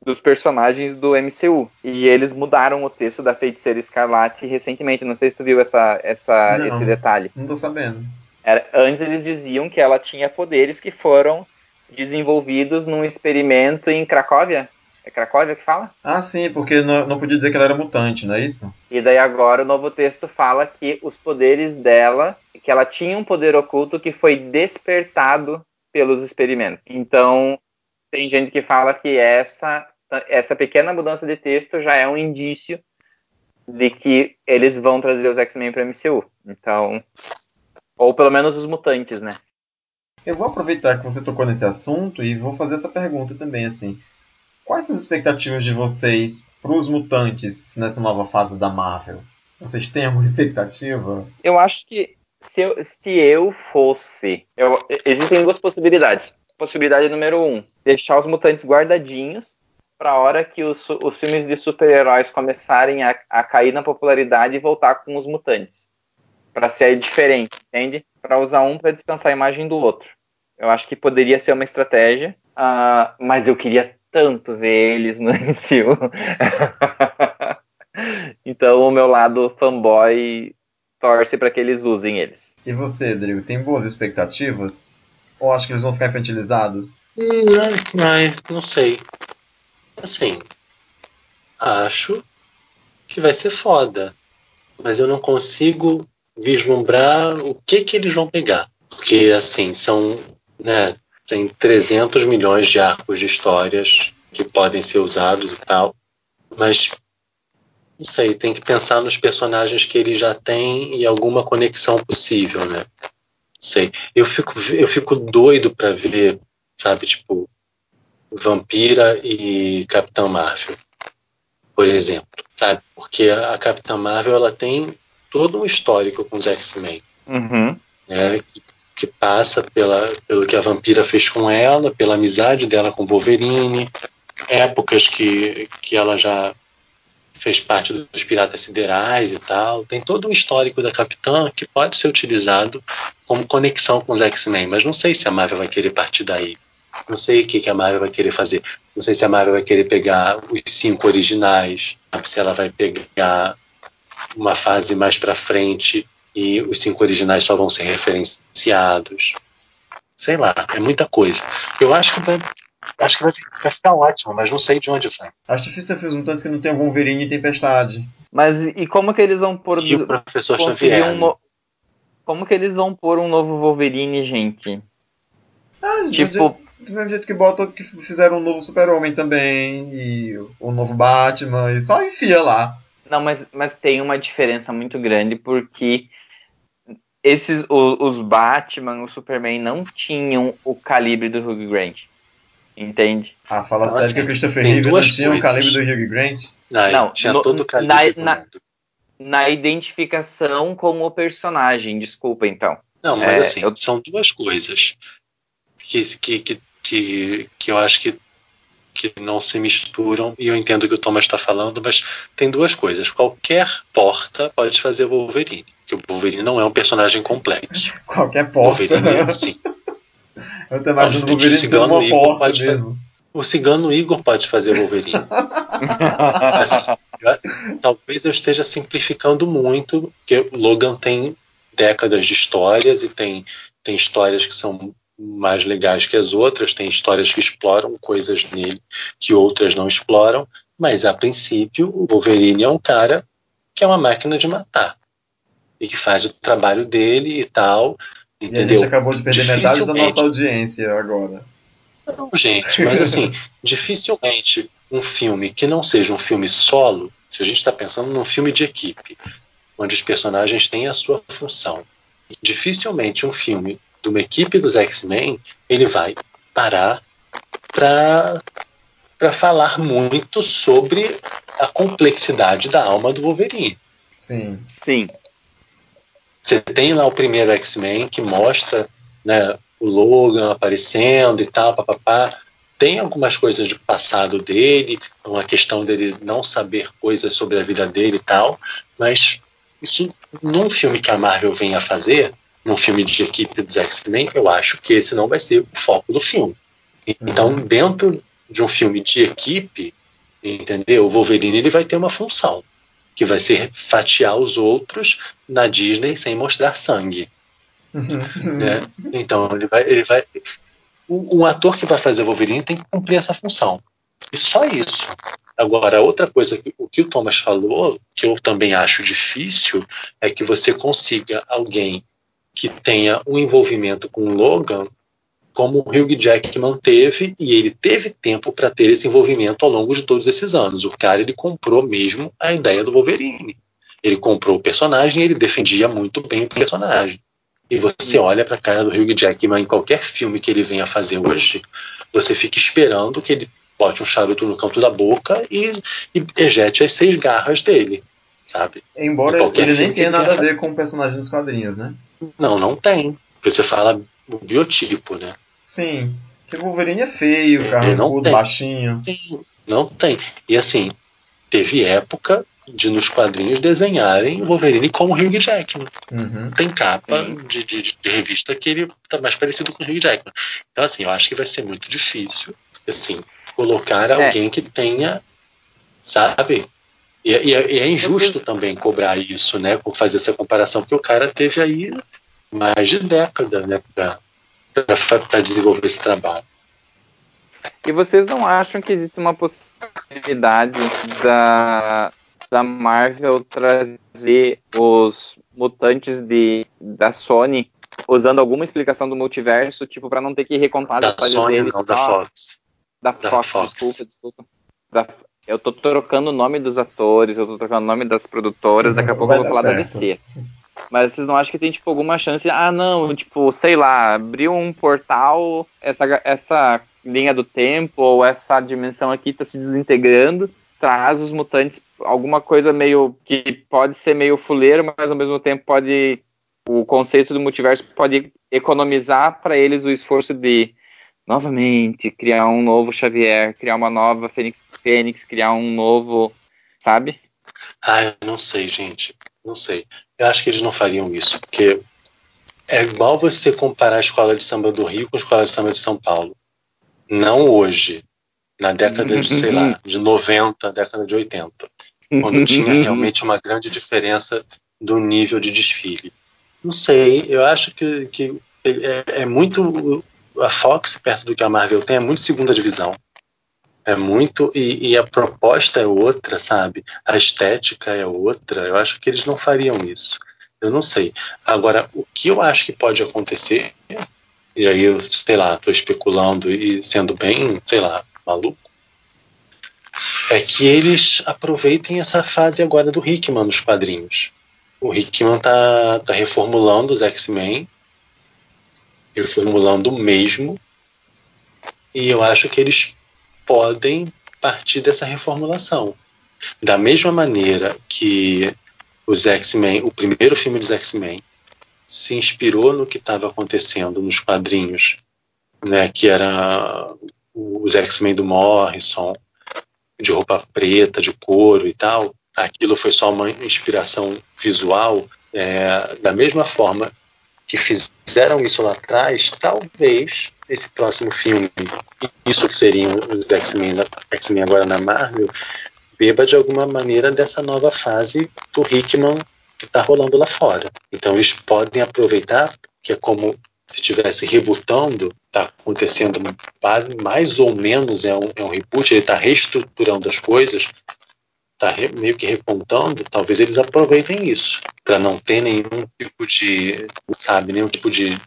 dos personagens do MCU. E eles mudaram o texto da Feiticeira Escarlate recentemente. Não sei se tu viu essa, essa, Não. esse detalhe. Não tô sabendo. Era- antes eles diziam que ela tinha poderes que foram desenvolvidos num experimento em Cracóvia. É Cracóvia que fala? Ah, sim, porque não, não podia dizer que ela era mutante, não é isso? E daí agora o novo texto fala que os poderes dela, que ela tinha um poder oculto que foi despertado pelos experimentos. Então, tem gente que fala que essa essa pequena mudança de texto já é um indício de que eles vão trazer os X-Men para MCU. Então, ou pelo menos os mutantes, né? Eu vou aproveitar que você tocou nesse assunto e vou fazer essa pergunta também, assim. Quais as expectativas de vocês pros mutantes nessa nova fase da Marvel? Vocês têm alguma expectativa? Eu acho que se eu, se eu fosse. eu- existem duas possibilidades. Possibilidade número um: deixar os mutantes guardadinhos para a hora que os, os filmes de super-heróis começarem a, a cair na popularidade e voltar com os mutantes. Para ser diferente, entende? Para usar um para descansar a imagem do outro. Eu acho que poderia ser uma estratégia, ah, mas eu queria tanto ver eles no MCU. então o meu lado fanboy torce para que eles usem eles. E você, Rodrigo, tem boas expectativas? Ou acha que eles vão ficar infantilizados? Hum, Ai, não sei. Assim, acho que vai ser foda. Mas eu não consigo vislumbrar o que que eles vão pegar. Porque, assim, são, né, tem 300 milhões de arcos de histórias que podem ser usados e tal. Mas, não sei, tem que pensar nos personagens que ele já tem e alguma conexão possível, né? Não sei. Eu fico, eu fico doido pra ver, sabe, tipo, Vampira e Capitão Marvel, por exemplo, sabe? Porque a Capitã Marvel ela tem todo um histórico com os X-Men, Uhum. né? Que, passa pela, pelo que a Vampira fez com ela, pela amizade dela com Wolverine, épocas que, que ela já fez parte dos Piratas Siderais e tal. Tem todo um histórico da Capitã que pode ser utilizado como conexão com os X-Men, mas não sei se a Marvel vai querer partir daí. Não sei o que, que a Marvel vai querer fazer. Não sei se a Marvel vai querer pegar os cinco originais, se ela vai pegar uma fase mais pra frente e os cinco originais só vão ser referenciados. Sei lá, é muita coisa. Eu acho que vai, acho que vai, vai ficar ótimo, mas não sei de onde vai. Acho difícil ter filmes mutantes que não tem Wolverine e Tempestade. Mas e como que eles vão pôr E o professor Xavier. um no- Como que eles vão pôr um novo Wolverine, gente? Ah, Tipo- do mesmo jeito que botam que fizeram um novo Super-Homem também, e o novo Batman, e só enfia lá. Não, mas, mas tem uma diferença muito grande porque esses o- os Batman, o Superman não tinham o calibre do Hugh Grant. Entende? Ah, fala sério que o Christopher Reeve não tinha o calibre do Hugh Grant? Não, Não, tinha no- todo o calibre na- do na-. Na identificação com o personagem, desculpa então. Não, mas É, assim, eu- são duas coisas que, que, que, que, que eu acho que, que não se misturam, e eu entendo o que o Thomas está falando, mas tem duas coisas. Qualquer porta pode fazer Wolverine, que o Wolverine não é um personagem complexo. Qualquer porta. Wolverine, sim. Eu tô imaginando o Wolverine sendo uma Igor porta pode mesmo. O cigano Igor pode fazer Wolverine. Assim, eu- talvez eu esteja simplificando muito, porque o Logan tem décadas de histórias e tem, tem histórias que são mais legais que as outras, tem histórias que exploram coisas nele que outras não exploram, mas a princípio o Wolverine é um cara que é uma máquina de matar e que faz o trabalho dele e tal, E a entendeu? gente acabou de perder metade da nossa audiência agora. Não, gente, mas assim, dificilmente um filme que não seja um filme solo, se a gente está pensando num filme de equipe, onde os personagens têm a sua função, dificilmente um filme de uma equipe dos X-Men ele vai parar para falar muito sobre a complexidade da alma do Wolverine. Sim. Sim. Você tem lá o primeiro X-Men que mostra né, o Logan aparecendo e tal, papapá. Tem algumas coisas de passado dele, uma questão dele não saber coisas sobre a vida dele e tal, mas isso num filme que a Marvel vem a fazer, num filme de equipe dos X-Men, eu acho que esse não vai ser o foco do filme. Então, dentro de um filme de equipe, entendeu? O Wolverine ele vai ter uma função, que vai ser fatiar os outros na Disney sem mostrar sangue. Né? Então ele vai, ele vai. O, um ator que vai fazer Wolverine tem que cumprir essa função. E só isso. Agora, outra coisa que o que o Thomas falou, que eu também acho difícil, é que você consiga alguém que tenha um envolvimento com o Logan, como o Hugh Jackman teve, e ele teve tempo para ter esse envolvimento ao longo de todos esses anos. O cara ele comprou mesmo a ideia do Wolverine. Ele comprou o personagem e ele defendia muito bem o personagem. E você olha para a cara do Hugh Jackman em qualquer filme que ele venha fazer hoje, você fica esperando que ele bote um charuto no canto da boca e, e ejete as seis garras dele, sabe? Embora ele nem tenha nada a ver com o personagem dos quadrinhos, né? Não, não tem. Você fala o biotipo, né? Sim. Que o Wolverine é feio, carrancudo, não tem. baixinho. Não tem. E assim, teve época de nos quadrinhos desenharem o Wolverine como Hugh Jackman. Uhum. Tem capa de, de, de revista que ele tá mais parecido com o Hugh Jackman. Então, assim, eu acho que vai ser muito difícil, assim, colocar É. alguém que tenha, sabe? E, é- e é- e é injusto também cobrar isso, né? Fazer essa comparação, porque o cara teve aí mais de década, né? Pra desenvolver esse trabalho. E vocês não acham que existe uma possibilidade da, da Marvel trazer os mutantes de, da Sony usando alguma explicação do multiverso, tipo, pra não ter que recontar Da as Sony, deles não, da Fox. Da Da Fox, Fox. desculpa, desculpa. Da- eu tô trocando o nome dos atores, eu tô trocando o nome das produtoras, daqui a pouco eu vou falar da certo. DC. Mas vocês não acham que tem, tipo, alguma chance? Ah, não, tipo, sei lá, abriu um portal, essa, essa linha do tempo, ou essa dimensão aqui tá se desintegrando, traz os mutantes alguma coisa meio que pode ser meio fuleiro, mas ao mesmo tempo pode. O conceito do multiverso pode economizar para eles o esforço de novamente criar um novo Xavier, criar uma nova Fênix, Fênix criar um novo, sabe? Ah, eu não sei, gente. Não sei. Eu acho que eles não fariam isso, porque é igual você comparar a escola de samba do Rio com a escola de samba de São Paulo. Não hoje, na década de, sei lá, de 90, década de 80, quando tinha realmente uma grande diferença do nível de desfile. Não sei, eu acho que, que é, é muito. A Fox, perto do que a Marvel tem, é muito segunda divisão. É muito. E, e, a proposta é outra, sabe? A estética é outra. Eu acho que eles não fariam isso. Eu não sei. Agora, o que eu acho que pode acontecer, e aí eu, sei lá, estou especulando e sendo bem, sei lá, maluco, é que eles aproveitem essa fase agora do Hickman nos quadrinhos. O Hickman tá, tá reformulando os X-Men, reformulando mesmo, e eu acho que eles podem partir dessa reformulação. Da mesma maneira que os X-Men, o primeiro filme dos X-Men, se inspirou no que estava acontecendo nos quadrinhos, né, que era os X-Men do Morrison, de roupa preta, de couro e tal. Aquilo foi só uma inspiração visual. É, da mesma forma que fizeram isso lá atrás, talvez esse próximo filme, isso que seriam os X-Men agora na Marvel, beba de alguma maneira dessa nova fase do Hickman que está rolando lá fora. Então eles podem aproveitar, que é como se estivesse rebutando, está acontecendo mais ou menos é um, é um reboot, ele está reestruturando as coisas, está meio que repontando, talvez eles aproveitem isso para não ter nenhum tipo de, sabe, nenhum tipo de,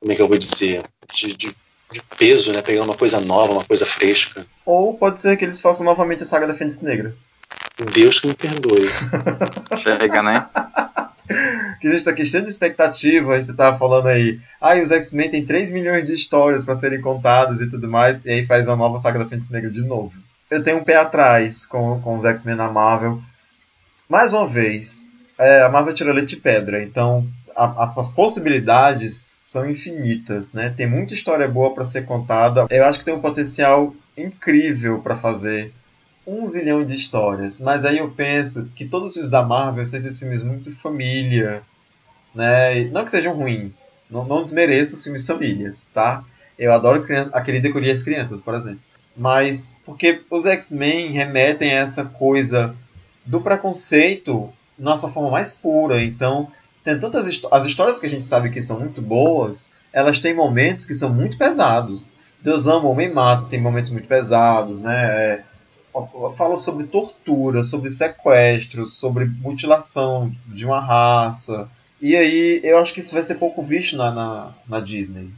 como é que eu vou dizer, de, de, de peso, né? Pegar uma coisa nova, uma coisa fresca. Ou pode ser que eles façam novamente a saga da Fênix Negra. Deus que me perdoe. Chega, né? que existe a questão de expectativa, você tava falando aí, ah, e os X-Men tem 3 milhões de histórias para serem contadas e tudo mais, e aí faz uma nova saga da Fênix Negra de novo. Eu tenho um pé atrás com, com os X-Men na Marvel. Mais uma vez, é, a Marvel tirou leite de pedra, então a, a, as possibilidades são infinitas, né? Tem muita história boa para ser contada. Eu acho que tem um potencial incrível para fazer um zilhão de histórias. Mas aí eu penso que todos os filmes da Marvel são esses filmes muito família, né? Não que sejam ruins, não, não desmereço os filmes famílias, tá? Eu adoro a querida Curia as Crianças, por exemplo. Mas porque os X-Men remetem a essa coisa do preconceito na sua forma mais pura. Então, tem tantas as histórias que a gente sabe que são muito boas, elas têm momentos que são muito pesados. Deus ama, o homem mata, tem momentos muito pesados, né? É, fala sobre tortura, sobre sequestro, sobre mutilação de uma raça. E aí eu acho que isso vai ser pouco visto na, na, na Disney.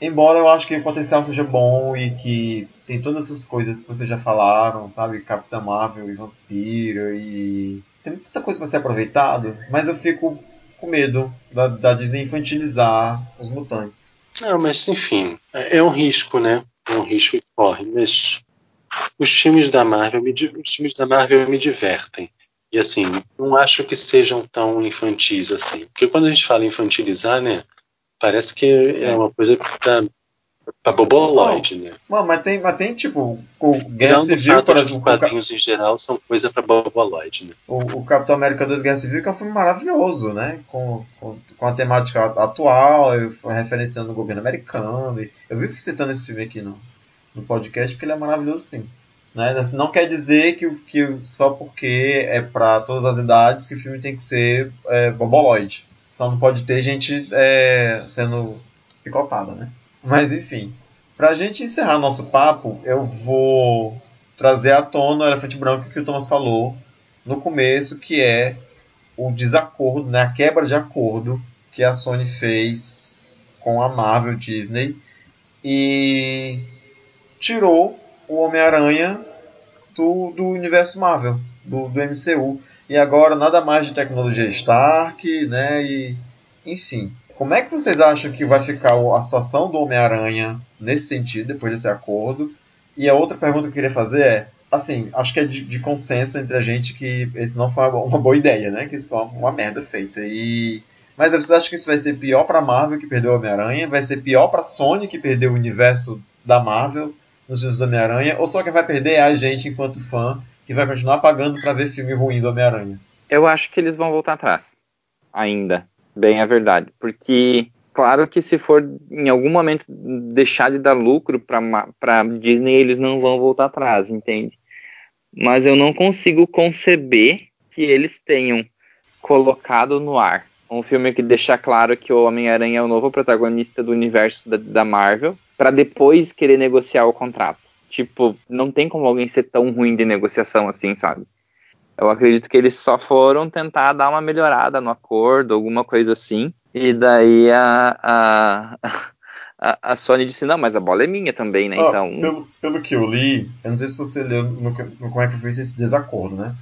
Embora eu acho que o potencial seja bom e que tem todas essas coisas que vocês já falaram, sabe? Capitã Marvel e Vampira e. Tem tanta coisa para ser aproveitado, mas eu fico com medo da, da Disney infantilizar os mutantes. Não, mas enfim, é, é um risco, né? É um risco que corre, mas os filmes da Marvel me, os filmes da Marvel me divertem. E assim, não acho que sejam tão infantis assim. Porque quando a gente fala infantilizar, né? Parece que é uma coisa pra, pra boboloide, né? Mano, mas tem, mas tem tipo, o Guerra Civil, por exemplo. Os quadrinhos em geral são coisa pra boboloide, né? O, o Capitão América 2 Guerra Civil que é um filme maravilhoso, né? Com, com, com a temática atual, referenciando o governo americano. Eu vivo citando esse filme aqui no, no podcast porque ele é maravilhoso sim. Né? Assim, não quer dizer que, que só porque é para todas as idades que o filme tem que ser é, boboloide. Só não pode ter gente é, sendo picotada, né? Mas enfim, pra gente encerrar nosso papo, eu vou trazer à tona o elefante branco que o Thomas falou no começo, que é o desacordo, né, a quebra de acordo que a Sony fez com a Marvel Disney e tirou o Homem-Aranha do, do universo Marvel, do, do MCU. E agora nada mais de tecnologia Stark, né? E, enfim. Como é que vocês acham que vai ficar a situação do Homem-Aranha nesse sentido, depois desse acordo? E a outra pergunta que eu queria fazer é, assim, acho que é de, de consenso entre a gente que esse não foi uma, boa ideia, né? Que isso foi uma, uma merda feita. E mas vocês acham que isso vai ser pior para Marvel que perdeu o Homem-Aranha? Vai ser pior para Sony que perdeu o universo da Marvel? nos filmes do Homem-Aranha, ou só quem vai perder é a gente enquanto fã, que vai continuar pagando para ver filme ruim do Homem-Aranha? Eu acho que eles vão voltar atrás. Ainda. Bem a verdade. Porque, claro que se for em algum momento deixar de dar lucro para Disney, eles não vão voltar atrás, entende? Mas eu não consigo conceber que eles tenham colocado no ar Um filme que deixa claro que o Homem-Aranha é o novo protagonista do universo da, da Marvel, para depois querer negociar o contrato. Tipo, não tem como alguém ser tão ruim de negociação assim, sabe? Eu acredito que eles só foram tentar dar uma melhorada no acordo, alguma coisa assim. E daí a, a, a, a Sony disse, não, mas a bola é minha também, né? Ó, então. pelo, pelo que eu li, eu não sei se você leu no, no, como é que foi esse desacordo, né?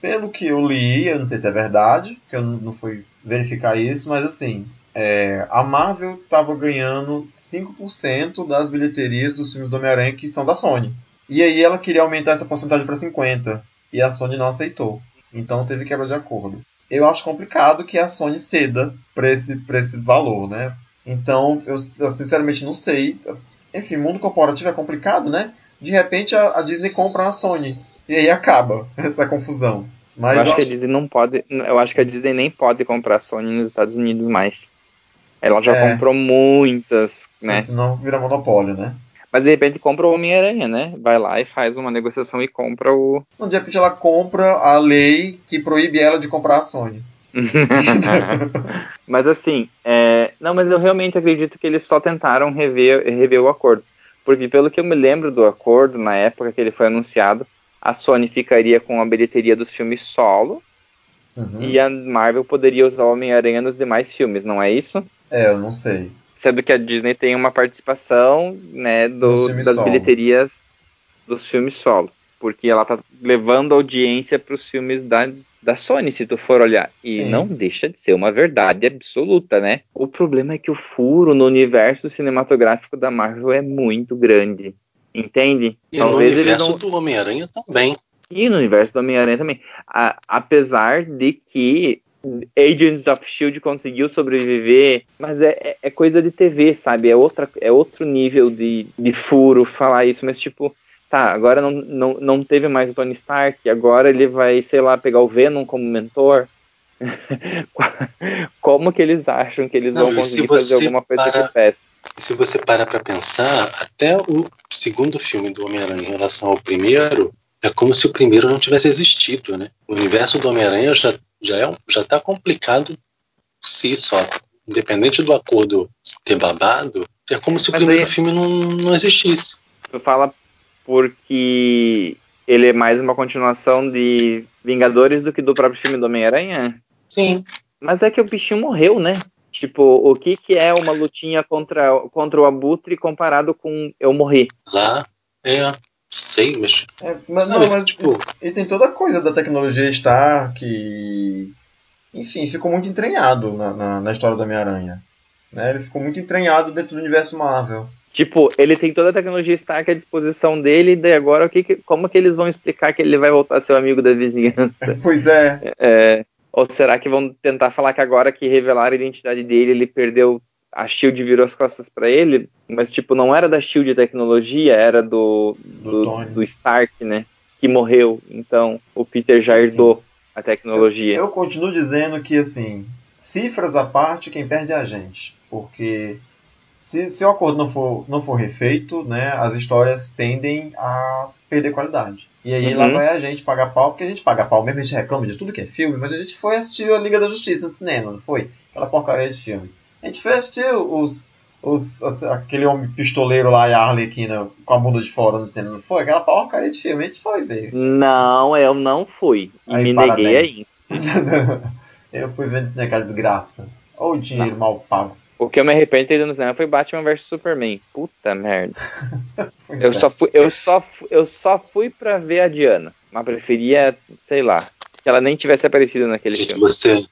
Pelo que eu li, eu não sei se é verdade, que eu não, não fui verificar isso, mas assim, é, a Marvel estava ganhando 5% das bilheterias dos filmes do Homem-Aranha que são da Sony. E aí ela queria aumentar essa porcentagem para 50% e a Sony não aceitou. Então teve quebra de acordo. Eu acho complicado que a Sony ceda para esse, pra esse valor, né? Então eu, eu, sinceramente não sei. Enfim, mundo corporativo é complicado, né? De repente a, a Disney compra a Sony e aí acaba essa confusão. Mas eu acho, que a Disney não pode. Eu acho que a Disney nem pode comprar a Sony nos Estados Unidos mais. Ela já É. comprou muitas, se- né? senão vira monopólio, né? Mas de repente compra o Homem-Aranha, né? Vai lá e faz uma negociação e compra o. De repente ela compra a lei que proíbe ela de comprar a Sony. mas assim, é, não, mas eu realmente acredito que eles só tentaram rever, rever o acordo. Porque pelo que eu me lembro do acordo, na época que ele foi anunciado, a Sony ficaria com a bilheteria dos filmes solo Uhum. e a Marvel poderia usar o Homem-Aranha nos demais filmes, não é isso? É, eu não sei. Sendo que a Disney tem uma participação né, do- das solo. bilheterias dos filmes solo. Porque ela tá levando audiência para os filmes da, da Sony, se tu for olhar. E Sim. não deixa de ser uma verdade absoluta, né? O problema é que o furo no universo cinematográfico da Marvel é muito grande. Entende? E no universo do Homem-Aranha também. E no universo do Homem-Aranha também. A- apesar de que Agents of Shield conseguiu sobreviver, mas é, é- é coisa de TV, sabe? É, outra, é outro nível de, de furo falar isso, mas tipo, tá, agora não, não, não teve mais o Tony Stark, agora ele vai, sei lá, pegar o Venom como mentor. Como que eles acham que eles Não, vão conseguir se fazer alguma coisa parar- que preste? Se você parar pra pensar, até o segundo filme do Homem-Aranha em relação ao primeiro, é como se o primeiro não tivesse existido, né? O universo do Homem-Aranha já, já, é, já tá complicado por si só. Independente do acordo ter babado, é como se o Mas primeiro aí- filme não, não existisse. Tu fala porque ele é mais uma continuação de Vingadores do que do próprio filme do Homem-Aranha? Sim. Mas é que o bichinho morreu, né? Tipo, o que, que é uma lutinha contra, contra o Abutre comparado com eu morrer? Lá, é, sei, mas. É, mas, sabe, não, mas tipo, e tem toda a coisa da tecnologia Star que, enfim, ficou muito entranhado na, na, na história do Homem-Aranha. Né? Ele ficou muito entranhado dentro do universo Marvel. Tipo, ele tem toda a tecnologia Stark à disposição dele, e daí agora o que, que- como que eles vão explicar que ele vai voltar a ser o amigo da vizinhança? Pois é, É, ou será que vão tentar falar que agora que revelaram a identidade dele, ele perdeu a Shield virou as costas pra ele? Mas tipo, não era da Shield tecnologia, era do Do do, do Stark, né? Que morreu. Então o Peter já herdou a tecnologia. eu continuo dizendo que, assim, cifras à parte, quem perde é a gente. Porque se, se o acordo não for, não for refeito, né, as histórias tendem a perder qualidade. E aí lá Uhum. vai a gente pagar pau, porque a gente paga pau mesmo, a gente reclama de tudo que é filme, mas a gente foi assistir a Liga da Justiça no cinema, não foi? Aquela porcaria de filme. A gente foi assistir os, os, aquele homem pistoleiro lá e a Arlequina com a bunda de fora no cinema, não foi? Aquela porcaria de filme, a gente foi ver. Não, eu não fui. E Aí, me neguei a ir. parabéns. eu fui vendo isso naquela desgraça. Ou o dinheiro mal pago. O que eu me arrependo de ter ido no cinema foi Batman vs Superman. Puta merda. Eu é. só fui, eu só, eu só fui pra ver a Diana. Mas preferia, sei lá, que ela nem tivesse aparecido naquele gente, filme. você,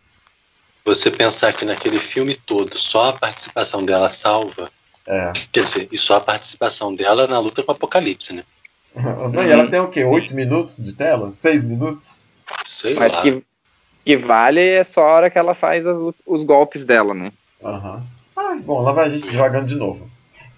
você pensar que naquele filme todo só a participação dela salva, É. quer dizer, e só a participação dela na luta com o Apocalipse, né? Não, e ela tem o quê? 8 minutos de tela? 6 minutos? Sei Mas lá. que, que vale é só a hora que ela faz as os golpes dela, né? Aham. Ah, bom, lá vai a gente devagando de novo.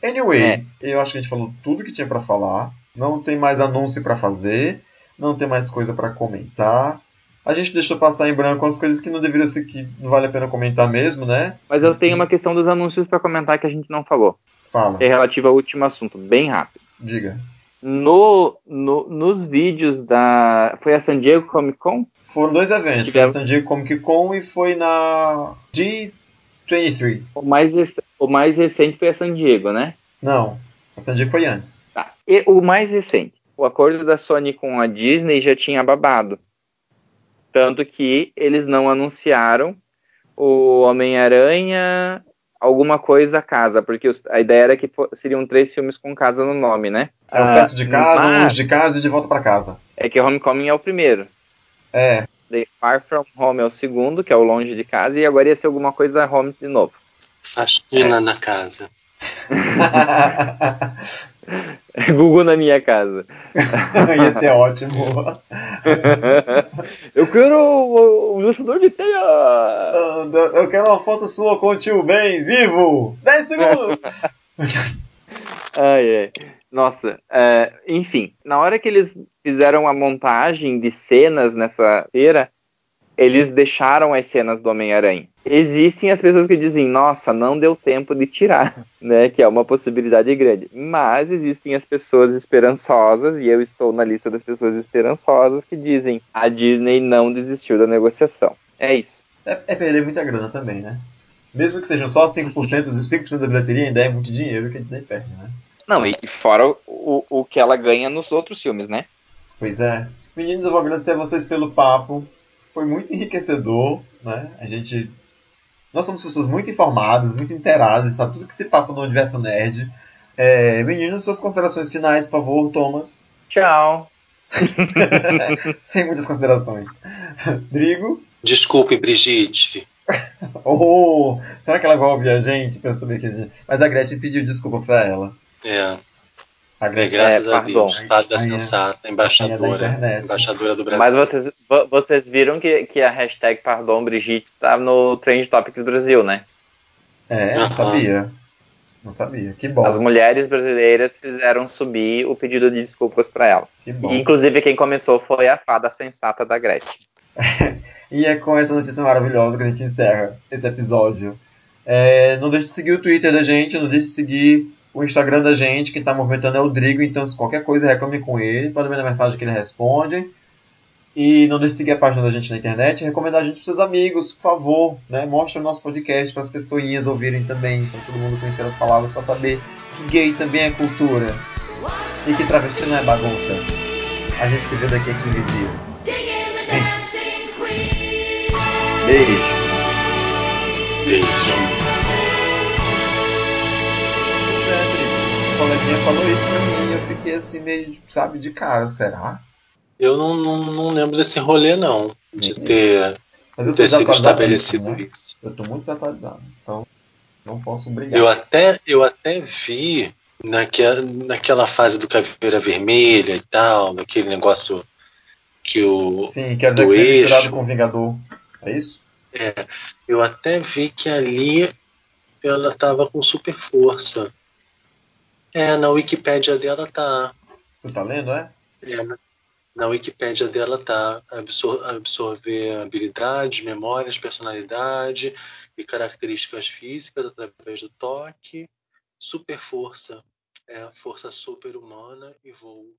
Anyway, É. eu acho que a gente falou tudo que tinha pra falar. Não tem mais anúncio pra fazer. Não tem mais coisa pra comentar. A gente deixou passar em branco as coisas que não deveriam ser que não vale a pena comentar mesmo, né? Mas eu tenho uma questão dos anúncios pra comentar que a gente não falou. Fala, É relativa ao último assunto, bem rápido. diga. No, no, nos vídeos da. Foi a San Diego Comic Con? Foram dois eventos, Que foi deve- San Diego Comic Con e foi na D23. O mais, o mais recente foi a San Diego, né? Não, a San Diego foi antes. Tá. E o mais recente. O acordo da Sony com a Disney já tinha babado. Tanto que eles não anunciaram o Homem-Aranha alguma coisa casa, porque os- a ideia era que seriam três filmes com casa no nome, né? É o Ah, perto de casa, longe de casa e de volta pra casa. É que Homecoming é o primeiro. É, The Far From Home é o segundo, que é o longe de casa, e agora ia ser alguma coisa home de novo. Faxina na casa. Google na minha casa. ia ser ótimo. Eu quero o, o lançador de teia! Eu quero uma foto sua com o tio Ben vivo! 10 segundos! Ai, ai. Nossa, é, enfim, na hora que eles fizeram a montagem de cenas nessa feira, eles deixaram as cenas do Homem-Aranha. Existem as pessoas que dizem, nossa, não deu tempo de tirar, né? Que é uma possibilidade grande. Mas existem as pessoas esperançosas, e eu estou na lista das pessoas esperançosas, que dizem, a Disney não desistiu da negociação. É isso. É, é perder muita grana também, né? Mesmo que sejam só 5%, os 5% da bilheteria ainda é muito dinheiro que a Disney perde, né? Não, e fora o, o que ela ganha nos outros filmes, né? Pois é. Meninos, eu vou agradecer a vocês pelo papo. Foi muito enriquecedor, né? A gente. Nós somos pessoas muito informadas, muito inteiradas, sabe tudo que se passa no universo nerd. É, meninos, suas considerações finais, por favor, Thomas. Tchau. Sem muitas considerações. Drigo. Desculpe, Brigitte. Oh, será que ela vai ouvir a gente pra saber que a gente... Mas a Gretchen pediu desculpa pra ela. É, A é graças É, a pardon. Deus. É. sensata, Ai, embaixadora. Embaixadora do Brasil. Mas vocês, vo- vocês viram que, que a hashtag Pardon Brigitte tá no Trend Topics Brasil, né? É, não sabia. Não sabia. Que bom. As mulheres brasileiras fizeram subir o pedido de desculpas pra ela. Que bom. E, inclusive, quem começou foi a fada sensata da Gretchen. E é com essa notícia maravilhosa que a gente encerra esse episódio. É, não deixe de seguir o Twitter da gente, não deixe de seguir o Instagram da gente. Quem está movimentando é o Drigo, então se qualquer coisa reclame com ele, pode mandar mensagem que ele responde. E não deixe de seguir a página da gente na internet, recomendar a gente para seus amigos, por favor. Né? Mostre o nosso podcast para as pessoinhas ouvirem também, para todo mundo conhecer as palavras, para saber que gay também é cultura e que travesti não é bagunça. A gente se vê daqui a 15 dias. Beijo. Beijo. Coleguinha falou isso pra mim e eu fiquei assim meio, sabe, de cara, será? Eu não, não, não lembro desse rolê, não. De ter, tô ter sido estabelecido né? isso. Eu tô muito desatualizado, então não posso brigar. Eu até, eu até vi naquela, naquela fase do Caveira Vermelha e tal, naquele negócio que o. Sim, do que eixo. misturado com o Vingador. É isso? Eu até vi que ali ela tava com super força. É, na Wikipédia dela tá. Tu tá lendo, é? É, na- na Wikipédia dela tá absor absorver habilidades, memórias, personalidade e características físicas através do toque, super força, é, força super humana e voo.